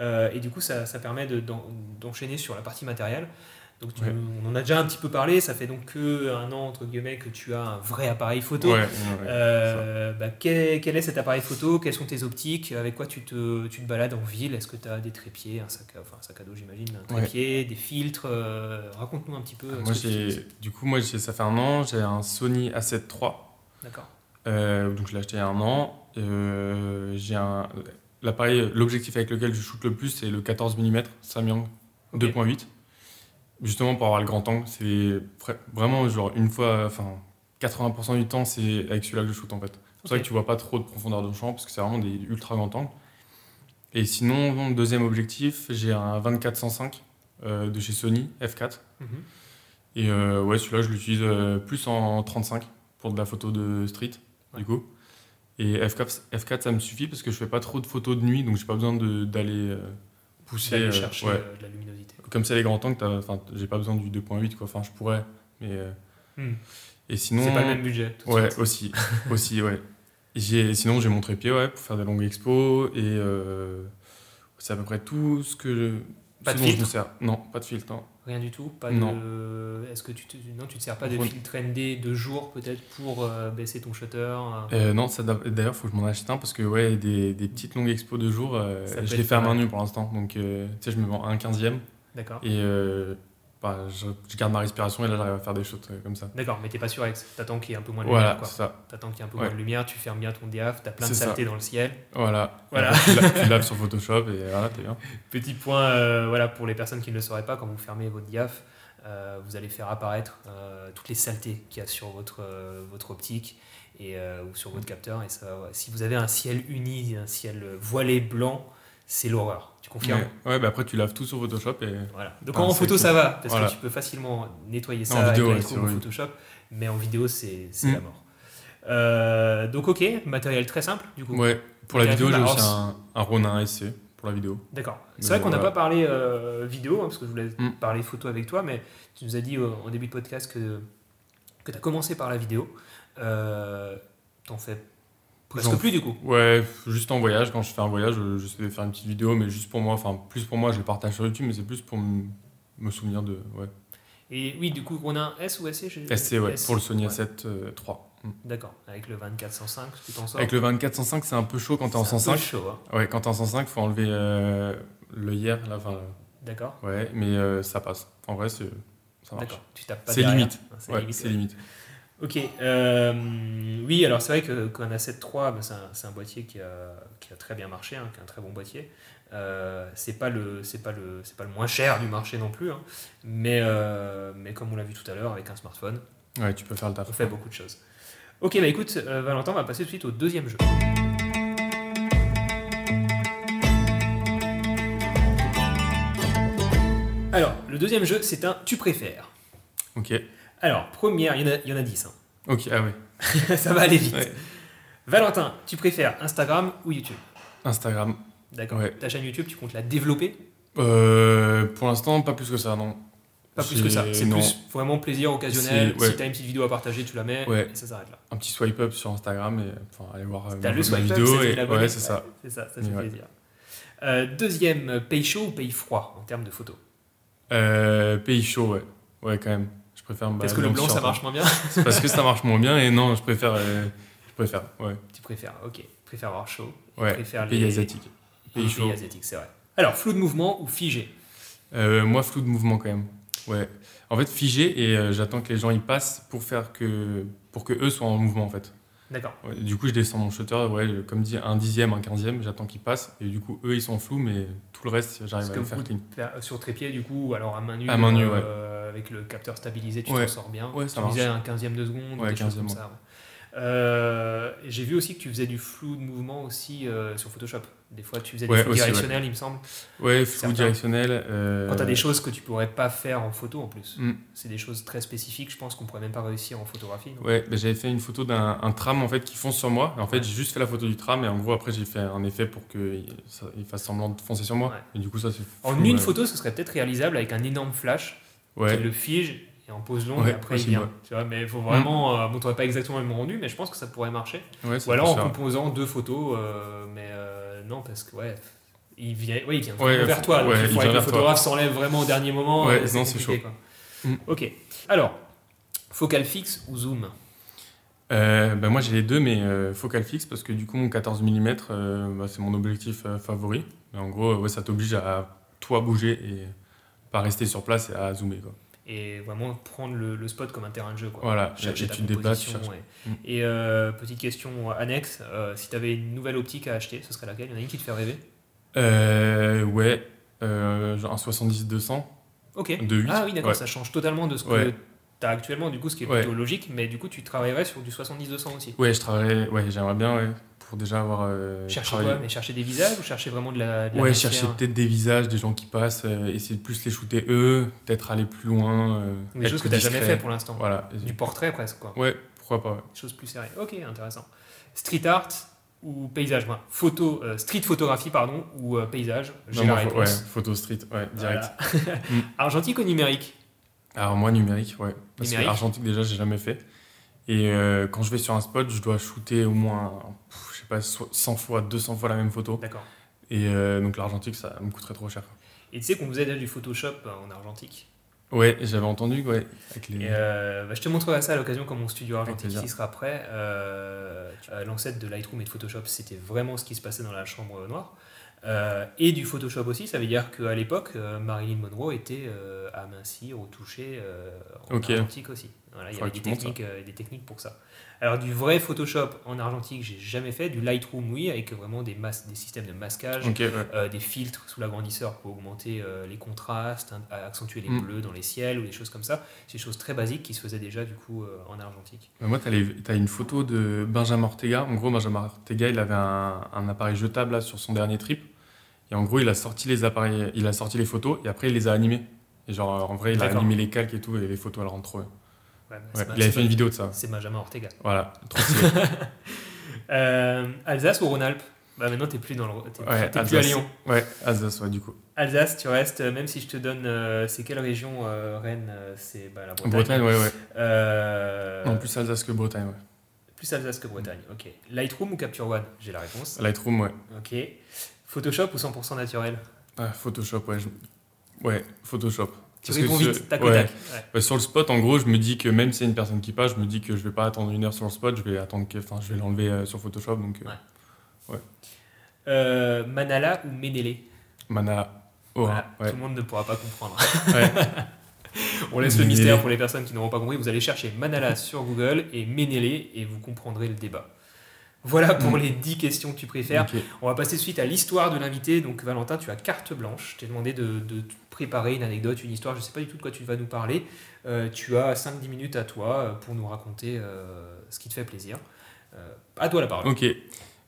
Euh, et du coup, ça, ça permet de- d'en- d'enchaîner sur la partie matérielle. Donc, tu- Ouais. on en a déjà un petit peu parlé. Ça fait donc que un an entre guillemets que tu as un vrai appareil photo. Ouais, ouais, ouais, Euh, bah, quel, quel est cet appareil photo? Quelles sont tes optiques? Avec quoi tu te, tu te balades en ville? Est-ce que tu as des trépieds, un sac, enfin, un sac à dos j'imagine, un trépied, des filtres? Euh, Raconte-nous un petit peu. Moi, j'ai, du coup, moi, ça fait un an, j'ai un Sony A7 III. D'accord. Euh, donc, je l'ai acheté il y a un an. J'ai un, l'appareil, l'objectif avec lequel je shoot le plus, c'est le 14 mm Samyang Ok. 2.8. Justement, pour avoir le grand angle. C'est vra- vraiment, genre, une fois, enfin, 80% du temps, c'est avec celui-là que je shoot, en fait. C'est pour ça que tu vois pas trop de profondeur de champ, parce que c'est vraiment des ultra grands angles. Et sinon, deuxième objectif, j'ai un 24-105 euh, de chez Sony, F4. Mhm. Et euh, ouais, celui-là, je l'utilise euh, plus en 35 pour de la photo de street, Ouais. du coup. Et F4, F4, ça me suffit parce que je fais pas trop de photos de nuit, donc j'ai pas besoin d'aller euh, pousser. Euh, chercher ouais. euh, de la luminosité. Comme c'est les grands angles, j'ai pas besoin du 2.8, quoi. Enfin, je pourrais, mais. Hmm. Et sinon. C'est pas le même budget. tout Ouais, aussi, aussi, ouais. Sinon, j'ai mon trépied, ouais, pour faire des longues expos et euh, c'est à peu près tout ce que je. Pas de dont je me filtre? sers. Non, pas de filtre, non. Rien du tout. Pas Non. de. Est-ce que tu te... non, tu te sers pas de filtre ND de jour peut-être pour euh, baisser ton shutter euh, Euh, non, ça, d'ailleurs, faut que je m'en achète un parce que ouais, des, des petites longues expos de jour, euh, Ça peut je être les fais à pas main mal. nue pour l'instant. Donc, euh, tu sais, je me vends un quinzième D'accord. et euh, bah, je, je garde ma respiration et là, j'arrive à faire des shots euh, comme ça. D'accord, mais t'es pas sûr avec. T'attends qu'il y ait un peu moins de Voilà, lumière. ça. T'attends qu'il y ait un peu Ouais. moins de lumière, tu fermes bien ton diaph, t'as plein de C'est ça. saleté dans le ciel. Voilà. Voilà. Tu, laves, tu laves sur Photoshop et voilà, t'es bien. Petit point, euh, voilà, pour les personnes qui ne le sauraient pas, quand vous fermez votre diaph, euh, vous allez faire apparaître euh, toutes les saletés qu'il y a sur votre, votre optique et, ou sur votre capteur. Et ça, ouais, si vous avez un ciel uni, un ciel voilé blanc, c'est l'horreur. Tu confirmes Ouais, ouais, bah après, tu laves tout sur Photoshop et. Voilà. Donc Ah, en photo, ça va, parce Voilà. que tu peux facilement nettoyer En ça avec vidéo, ouais, horrible. Photoshop, mais en vidéo, c'est c'est Mm. la mort. Euh, donc ok, matériel très simple du coup. Ouais, pour la vidéo, j'ai aussi un, un Ronin SC pour la vidéo. D'accord. C'est vrai qu'on n'a voilà. pas parlé euh, vidéo, hein, parce que je voulais Mm. parler photo avec toi, mais tu nous as dit euh, en début de podcast que, que tu as commencé par la vidéo. Euh, T'en fais Presque plus du coup. Ouais, juste en voyage, quand je fais un voyage, je- j'essaie de faire une petite vidéo, mais juste pour moi, enfin, plus pour moi, je le partage sur YouTube, mais c'est plus pour me souvenir de. Ouais. Et oui, du coup, on a un S ou SC j'ai- SC, ouais, S, pour le Sony ouais. A7 euh, III. Mm. D'accord, avec le 24-105, tu t'en sors Avec le 24-105, c'est un peu chaud quand t'es en C'est un peu 105. chaud, hein. Ouais, quand t'es en 105, faut enlever euh, le hier, là, enfin, D'accord. ouais, mais euh, ça passe. En vrai, c'est- ça marche. D'accord. Tu tapes pas C'est C'est limite, c'est ouais. limite. Ok. euh, oui, alors c'est vrai que qu'un A7 III, c'est un, c'est un boîtier qui a, qui a très bien marché, hein, qui est un très bon boîtier. Euh, c'est pas le c'est pas le c'est pas le moins cher du marché non plus, hein. mais euh, mais comme on l'a vu tout à l'heure avec un smartphone, Ouais, tu peux faire le taf. on fait beaucoup de choses. Ok, bah écoute, Valentin, on va passer tout de suite au deuxième jeu. Alors, le deuxième jeu, c'est un tu préfères. Ok. Alors, première, il y en a, il y en a 10. hein. Ok, ah ouais. Ça va aller vite. Ouais. Valentin, tu préfères Instagram ou YouTube? Instagram. D'accord. Ouais. Ta chaîne YouTube, tu comptes la développer? Euh, pour l'instant, pas plus que ça, non. Pas plus que ça. C'est plus vraiment plaisir occasionnel. Ouais. Si tu as une petite vidéo à partager, tu la mets Ouais. et ça s'arrête là. Un petit swipe up sur Instagram et enfin, aller voir euh, T'as le swipe up, vidéo. fait et... Ouais, c'est ça. C'est ça, ça fait ouais. plaisir. Euh, deuxième, pays chaud ou pays froid en termes de photos? Euh, pays chaud, ouais. Ouais, quand même. Préfère. bah, Parce que le blanc, ça marche moins bien. C'est parce que ça marche moins bien et non, je préfère. euh, je préfère, ouais. Tu préfères, ok. Tu préfères avoir chaud. Ouais, préfères pays les asiatique. les Pays chaud. asiatiques, c'est vrai. Alors, flou de mouvement ou figé? Euh, moi, flou de mouvement quand même. Ouais. En fait, figé et euh, j'attends que les gens y passent pour faire que. pour que eux soient en mouvement en fait. D'accord. Ouais, du coup, je descends mon shutter, ouais, comme dit, un dixième, un quinzième, j'attends qu'ils passent. Et du coup, eux, ils sont flous, mais tout le reste, j'arrive à le faire clean. faire sur trépied, du coup, ou alors à main nue, À main nue, euh, avec le capteur stabilisé, tu Ouais. t'en sors bien. Ouais, ça tu disais un quinzième de seconde, ou Ouais, des choses comme 15e, ça. Euh, J'ai vu aussi que tu faisais du flou de mouvement aussi euh, sur Photoshop. Des fois, tu faisais aussi, ouais. directionnels, il me semble. Ouais, flou Certains. directionnel. euh, Quand tu as des choses que tu pourrais pas faire en photo en plus. Mm. C'est des choses très spécifiques, je pense qu'on pourrait même pas réussir en photographie. donc. Ouais, bah, j'avais fait une photo d'un un tram en fait qui fonce sur moi. En fait, Ouais. j'ai juste fait la photo du tram et en gros après j'ai fait un effet pour qu'il il fasse semblant de foncer sur moi. Et du coup ça c'est. En flou, une photo, ce serait peut-être réalisable avec un énorme flash qui le fige et en pose longue Ouais, et après il vient. Tu vois, mais il faut vraiment. euh, bon, t'aurais pas exactement le même rendu, mais je pense que ça pourrait marcher. Ouais, Ou alors en faire. composant deux photos, euh, mais euh, non, parce que ouais, il vient, ouais, il vient Ouais, vers toi. donc il que le photographe s'enlève vraiment au dernier moment. Ouais, non, c'est chaud. quoi. Mm. Ok. Alors, focal fixe ou zoom? Euh, bah, moi j'ai les deux mais euh, focal fixe parce que du coup mon 14 mm bah, c'est mon objectif favori. Mais en gros ouais, ça t'oblige à toi bouger et pas rester sur place et à zoomer quoi. Et vraiment prendre le, le spot comme un terrain de jeu. Quoi. Voilà, Chercher et ta tu tu. Mm. Et euh, petite question annexe, euh, si tu avais une nouvelle optique à acheter, ce serait laquelle? Il y en a une qui te fait rêver Euh, ouais, euh, genre un 70-200 Ok. de 8. Ah oui, d'accord, Ouais. ça change totalement de ce que Ouais. tu as actuellement, du coup, ce qui est Ouais. plutôt logique, mais du coup, tu travaillerais sur du 70-200 aussi. Ouais, je travaillerais, ouais, j'aimerais bien, ouais, pour déjà avoir. euh, Chercher travaillé- quoi Mais chercher des visages ou chercher vraiment de la, de la Ouais, matière chercher peut-être des visages, des gens qui passent, euh, essayer de plus les shooter eux, peut-être aller plus loin. euh, Des choses que tu jamais discret. fait pour l'instant. Voilà. Du portrait presque, quoi. Ouais, pourquoi pas. ouais. Des choses plus sérieuses. Ok, intéressant. Street art ou paysage? Enfin, photo, Street photographie, pardon, ou paysage? J'ai la ouais, photo street, ouais, direct. Voilà. Argentique ou numérique? Alors moi, numérique, ouais. Parce Numérique. que argentique, déjà, j'ai jamais fait. Et euh, quand je vais sur un spot, je dois shooter au moins, pff, je sais pas, so- 100 fois, 200 fois la même photo. D'accord. Et euh, donc l'argentique, ça me coûterait trop cher. Et tu sais qu'on faisait déjà du Photoshop euh, en argentique. Ouais, j'avais entendu, ouais, avec les... Et euh, bah, je te montrerai ça à l'occasion quand mon studio argentique ici sera prêt. Euh, L'ancêtre de Lightroom et de Photoshop, c'était vraiment ce qui se passait dans la chambre noire. Euh, et du Photoshop aussi, ça veut dire qu'à l'époque, Marilyn Monroe était euh, amincie, retouchée en Ok. argentique aussi. Voilà, il y avait des techniques, euh, des techniques pour ça. Alors du vrai Photoshop en argentique, j'ai jamais fait. Du Lightroom, oui, avec vraiment des, mas- des systèmes de masquage. Ouais. Euh, des filtres sous l'agrandisseur pour augmenter euh, les contrastes, hein, accentuer les Mm. bleus dans les ciels ou des choses comme ça. C'est des choses très basiques qui se faisaient déjà du coup en argentique. Mais Moi, tu as, une photo de Benjamin Ortega. En gros, Benjamin Ortega, il avait un, un appareil jetable là, sur son dernier trip. Et en gros, il a sorti les appareils, il a sorti les photos et après, il les a animées. Et genre, en vrai, il a animé les calques et tout, et les photos, elles rentrent trop Ouais, il avait fait une vidéo de ça. C'est Benjamin Ortega. Voilà, trop. Euh, Alsace ou Rhône-Alpes? Bah maintenant t'es plus dans le, Ouais, t'es plus à. Lyon. ouais, Alsace, ouais, du coup. Alsace, tu restes. Même si je te donne, euh, c'est quelle région euh, Rennes euh, C'est bah, la Bretagne. Bretagne, ouais, ouais. Euh, Non, plus Alsace que Bretagne, ouais. Plus Alsace que Bretagne, ok. Lightroom ou Capture One? J'ai la réponse. Lightroom, ouais. Ok. Photoshop ou 100% naturel? Ah, Photoshop, ouais. je- Ouais, Photoshop. Tu réponds sur- vite, tac au ouais. tac. Ouais. Ouais, sur le spot, en gros, je me dis que même si c'est une personne qui passe, je me dis que je vais pas attendre une heure sur le spot, je vais attendre que, enfin, je vais l'enlever euh, sur Photoshop. Donc, euh, Ouais. Euh, Manala ou Menele? Mana. Oh, Voilà, ouais. Tout le monde ne pourra pas comprendre. Ouais. On laisse le mystère pour les personnes qui n'auront pas compris. Vous allez chercher Manala sur Google et Menele et vous comprendrez le débat. Voilà pour Mm. les 10 questions que tu préfères. On va passer suite à l'histoire de l'invité. Donc Valentin, tu as carte blanche. Je t'ai demandé de, préparer une anecdote, une histoire. Je ne sais pas du tout de quoi tu vas nous parler. Euh, tu as 5-10 minutes à toi euh, pour nous raconter euh, ce qui te fait plaisir. Euh, à toi la parole. Ok.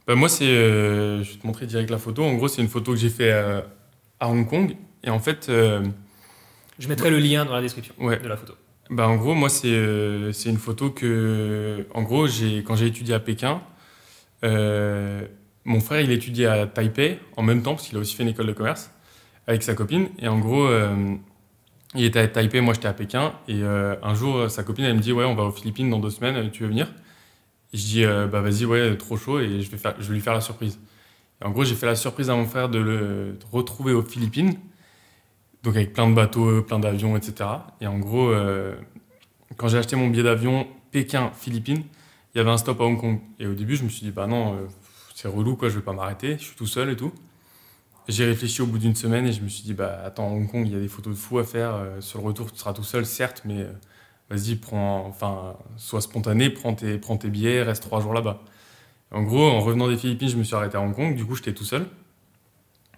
Bah, moi, c'est. je vais te montrer direct la photo. En gros, c'est une photo que j'ai fait à Hong Kong. Et en fait, Je mettrai le lien dans la description Ouais. de la photo. bah, en gros, moi, c'est c'est une photo que. En gros, j'ai quand j'ai étudié à Pékin, euh, mon frère, il étudiait à Taipei en même temps, parce qu'il a aussi fait une école de commerce, avec sa copine. Et en gros, euh, il était à Taipei, moi, j'étais à Pékin. Et euh, un jour, sa copine, elle me dit Ouais, on va aux Philippines dans deux semaines, tu veux venir? Je dis Bah, vas-y, ouais, trop chaud, et je vais, lui faire la surprise. Et en gros, j'ai fait la surprise à mon frère de le retrouver aux Philippines, donc avec plein de bateaux, plein d'avions, etc. Et en gros, quand j'ai acheté mon billet d'avion Pékin-Philippines, il y avait un stop à Hong Kong. Et au début, je me suis dit, bah non, euh, c'est relou, quoi, je vais pas m'arrêter, je suis tout seul et tout. J'ai réfléchi au bout d'une semaine et je me suis dit, bah attends, Hong Kong, il y a des photos de fous à faire. euh, sur le retour, tu seras tout seul, certes, mais euh, vas-y, prends, enfin, sois spontané, prends tes, prends tes billets, reste trois jours là-bas. En gros, en revenant des Philippines, je me suis arrêté à Hong Kong, du coup, j'étais tout seul.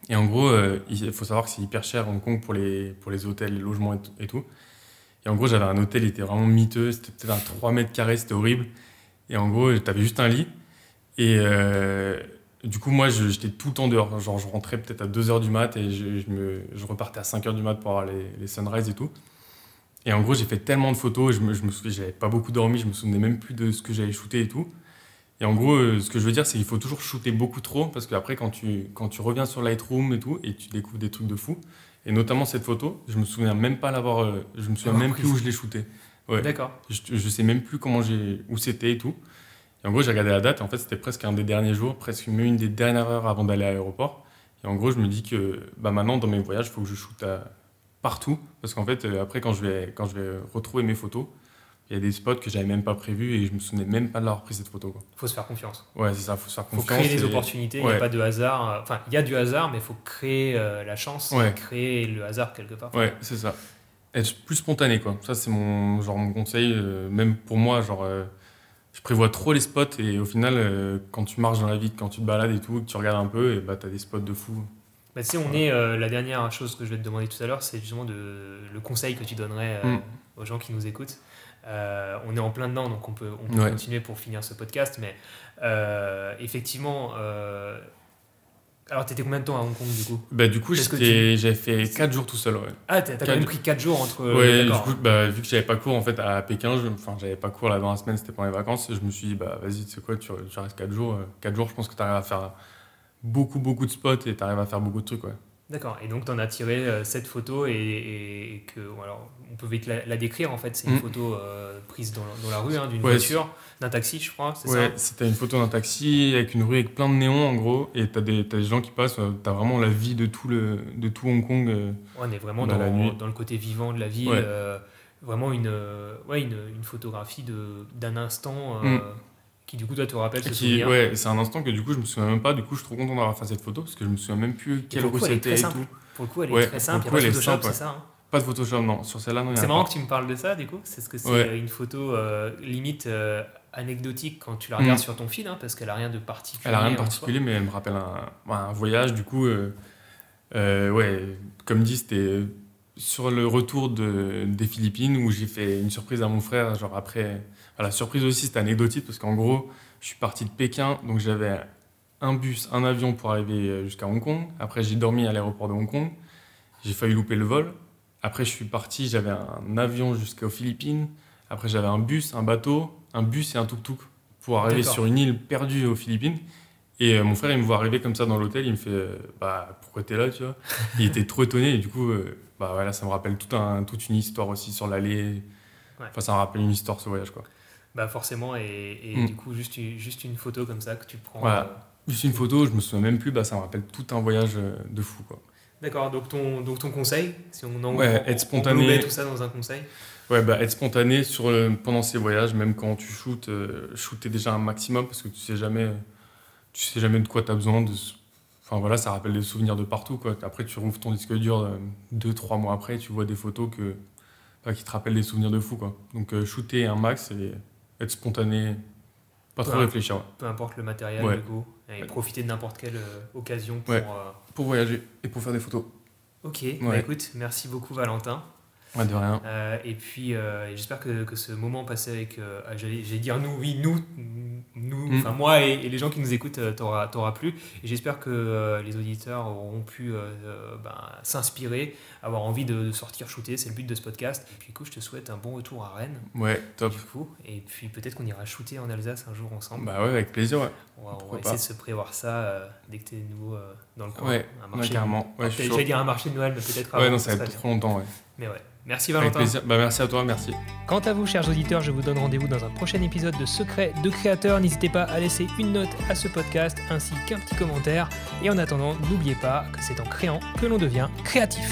Et en gros, euh, il faut savoir que c'est hyper cher Hong Kong pour les, pour les hôtels, les logements et et tout. Et en gros, j'avais un hôtel, il était vraiment miteux, c'était peut-être un 3 mètres carrés, c'était horrible. Et en gros, t'avais juste un lit. Et euh, du coup, moi, j'étais tout le temps dehors. Genre, je rentrais peut-être à 2h du mat et je, je me, je repartais à 5h du mat pour avoir les, les sunrises et tout. Et en gros, j'ai fait tellement de photos, je me, je me j'avais pas beaucoup dormi, je me souvenais même plus de ce que j'avais shooté et tout. Et en gros, euh, ce que je veux dire, c'est qu'il faut toujours shooter beaucoup trop parce qu'après, quand tu, quand tu reviens sur Lightroom et tout, et tu découvres des trucs de fou, et notamment cette photo, je me souviens même pas l'avoir, euh, je me souviens même plus où je l'ai shooté. Ouais. D'accord. Je, je sais même plus comment j'ai, où c'était et tout. Et en gros, j'ai regardé la date et en fait, c'était presque un des derniers jours, presque même une des dernières heures avant d'aller à l'aéroport. Et en gros, je me dis que bah, maintenant, dans mes voyages, il faut que je shoote à- partout. Parce qu'en fait, euh, après, quand je, vais, quand je vais retrouver mes photos, il y a des spots que j'avais même pas prévus et je me souvenais même pas de l'avoir pris cette photo. Quoi. faut se faire confiance. Ouais, c'est ça, faut se faire faut confiance. créer des et- opportunités, il n'y a Ouais. pas de hasard. Enfin, il y a du hasard, mais il faut créer euh, la chance, Ouais. créer le hasard quelque part. Ouais, c'est ça. Être plus spontané, quoi. Ça, c'est mon, genre, mon conseil, euh, même pour moi, genre, euh, je prévois trop les spots et au final, euh, quand tu marches dans la vie, quand tu te balades et tout, que tu regardes un peu, et bah, t'as des spots de fou. Bah, tu sais, on est, la dernière chose que je vais te demander tout à l'heure, c'est justement de, le conseil que tu donnerais euh, Mm. aux gens qui nous écoutent. On est en plein dedans, donc on peut, on peut Ouais. continuer pour finir ce podcast, mais effectivement, alors t'étais combien de temps à Hong Kong du coup Bah, du coup, j'avais fait 4 jours tout seul, ouais. Ah, t'as quand même pris 4 jours entre. ouais, du coup, bah, vu que j'avais pas cours en fait à Pékin, je- enfin, j'avais pas cours là dans la semaine, c'était pendant les vacances, je me suis dit, bah, vas-y, tu sais quoi, tu, tu restes 4 jours. 4 jours, je pense que t'arrives à faire beaucoup, beaucoup de spots et t'arrives à faire beaucoup de trucs, ouais. D'accord, et donc tu en as tiré euh, cette photo et, et- et que, alors, on peut vite la, la décrire en fait, c'est une Mm. photo euh, prise dans, dans la rue, hein, d'une Ouais, voiture, d'un taxi je crois, c'est Ouais, ça c'était une photo d'un taxi avec une rue avec plein de néons en gros, et t'as des, t'as des gens qui passent, euh, t'as vraiment la vie de tout, le, de tout Hong Kong. euh, On est vraiment Dans le côté vivant de la ville, Ouais. euh, vraiment une, euh, ouais, une, une photographie d'un instant euh, Mm. Qui du coup toi te rappelle ce qui, souvenir. ouais, c'est un instant que du coup je me souviens même pas, du coup je suis trop content d'avoir fait cette photo parce que je me souviens même plus quelle pour le rue c'était et tout. Pour le coup elle est Ouais, très pour simple, le il coup, elle est simple, c'est ça hein Pas de Photoshop, non, sur celle-là, non, C'est marrant pas. que tu me parles de ça du coup, c'est ce que c'est Ouais. une photo euh, limite euh, anecdotique quand tu la regardes Mm. sur ton feed, hein, parce qu'elle a rien de particulier. Elle a rien de particulier, mais elle me rappelle un, un voyage. Du coup, euh, euh, ouais, comme dit, c'était sur le retour de, des Philippines où j'ai fait une surprise à mon frère. Genre après, voilà, surprise aussi, c'était anecdotique parce qu'en gros, je suis parti de Pékin, donc j'avais un bus, un avion pour arriver euh, jusqu'à Hong Kong. Après, j'ai dormi à l'aéroport de Hong Kong. J'ai failli louper le vol. Après, je suis parti, j'avais un avion jusqu'aux Philippines. Après, j'avais un bus, un bateau, un bus et un tuk-tuk pour arriver sur une île perdue aux Philippines. Et euh, mon frère, il me voit arriver comme ça dans l'hôtel, il me fait euh, Bah, pourquoi t'es là, tu vois? Il était trop étonné, et du coup, euh, bah voilà, ça me rappelle tout un, toute une histoire aussi sur l'allée. Ouais. Enfin, ça me rappelle une histoire, ce voyage, quoi. Bah forcément, et, et Mm. du coup, juste, une- juste une photo comme ça que tu prends. Voilà. euh, Juste une photo, je me souviens même plus, bah, ça me rappelle tout un voyage euh, de fou. Quoi. D'accord, donc ton, donc ton conseil, si on en Ouais, on- être spontané. tout ça dans un conseil. Ouais, bah, être spontané sur le- pendant ces voyages, même quand tu shootes, euh, shooter déjà un maximum parce que tu sais jamais, tu sais jamais de quoi tu as besoin. De... Enfin voilà, ça rappelle des souvenirs de partout. Quoi. Après, tu rouvres ton disque dur euh, deux, trois mois après, tu vois des photos que, qui te rappellent des souvenirs de fou. Quoi. Donc, euh, shooter un max et être spontané, pas trop Ouais. réfléchir. Peu importe le matériel, Ouais. du coup, et Ouais. profiter de n'importe quelle euh, occasion pour. Ouais. euh, Pour voyager et pour faire des photos. Ok, bah écoute, merci beaucoup Valentin. Ouais, de rien. Euh, et puis, euh, j'espère que, que ce moment passé avec, euh, ah, j'allais dire nous, oui, nous, nous, Mm. enfin moi et, et les gens qui nous écoutent t'aura plu. Et j'espère que les auditeurs auront pu ben, s'inspirer, avoir envie de, de sortir shooter, c'est le but de ce podcast. Et puis, du coup, je te souhaite un bon retour à Rennes, Ouais, top. du coup. Et puis, peut-être qu'on ira shooter en Alsace un jour ensemble. Bah ouais, avec plaisir. Ouais, on va, on va pourquoi essayer de se prévoir ça dès que tu es de nouveau dans le coin. ouais, un ouais, marché. carrément. Ouais, je suis J'allais dire un marché de Noël, mais peut-être Ouais, non, ça va être trop longtemps. Ouais. Mais ouais. Merci Avec Valentin. plaisir. Bah, merci à toi, merci. Quant à vous, chers auditeurs, je vous donne rendez-vous dans un prochain épisode de Secret de créateur. N'hésitez pas à laisser une note à ce podcast ainsi qu'un petit commentaire. Et en attendant, n'oubliez pas que c'est en créant que l'on devient créatif.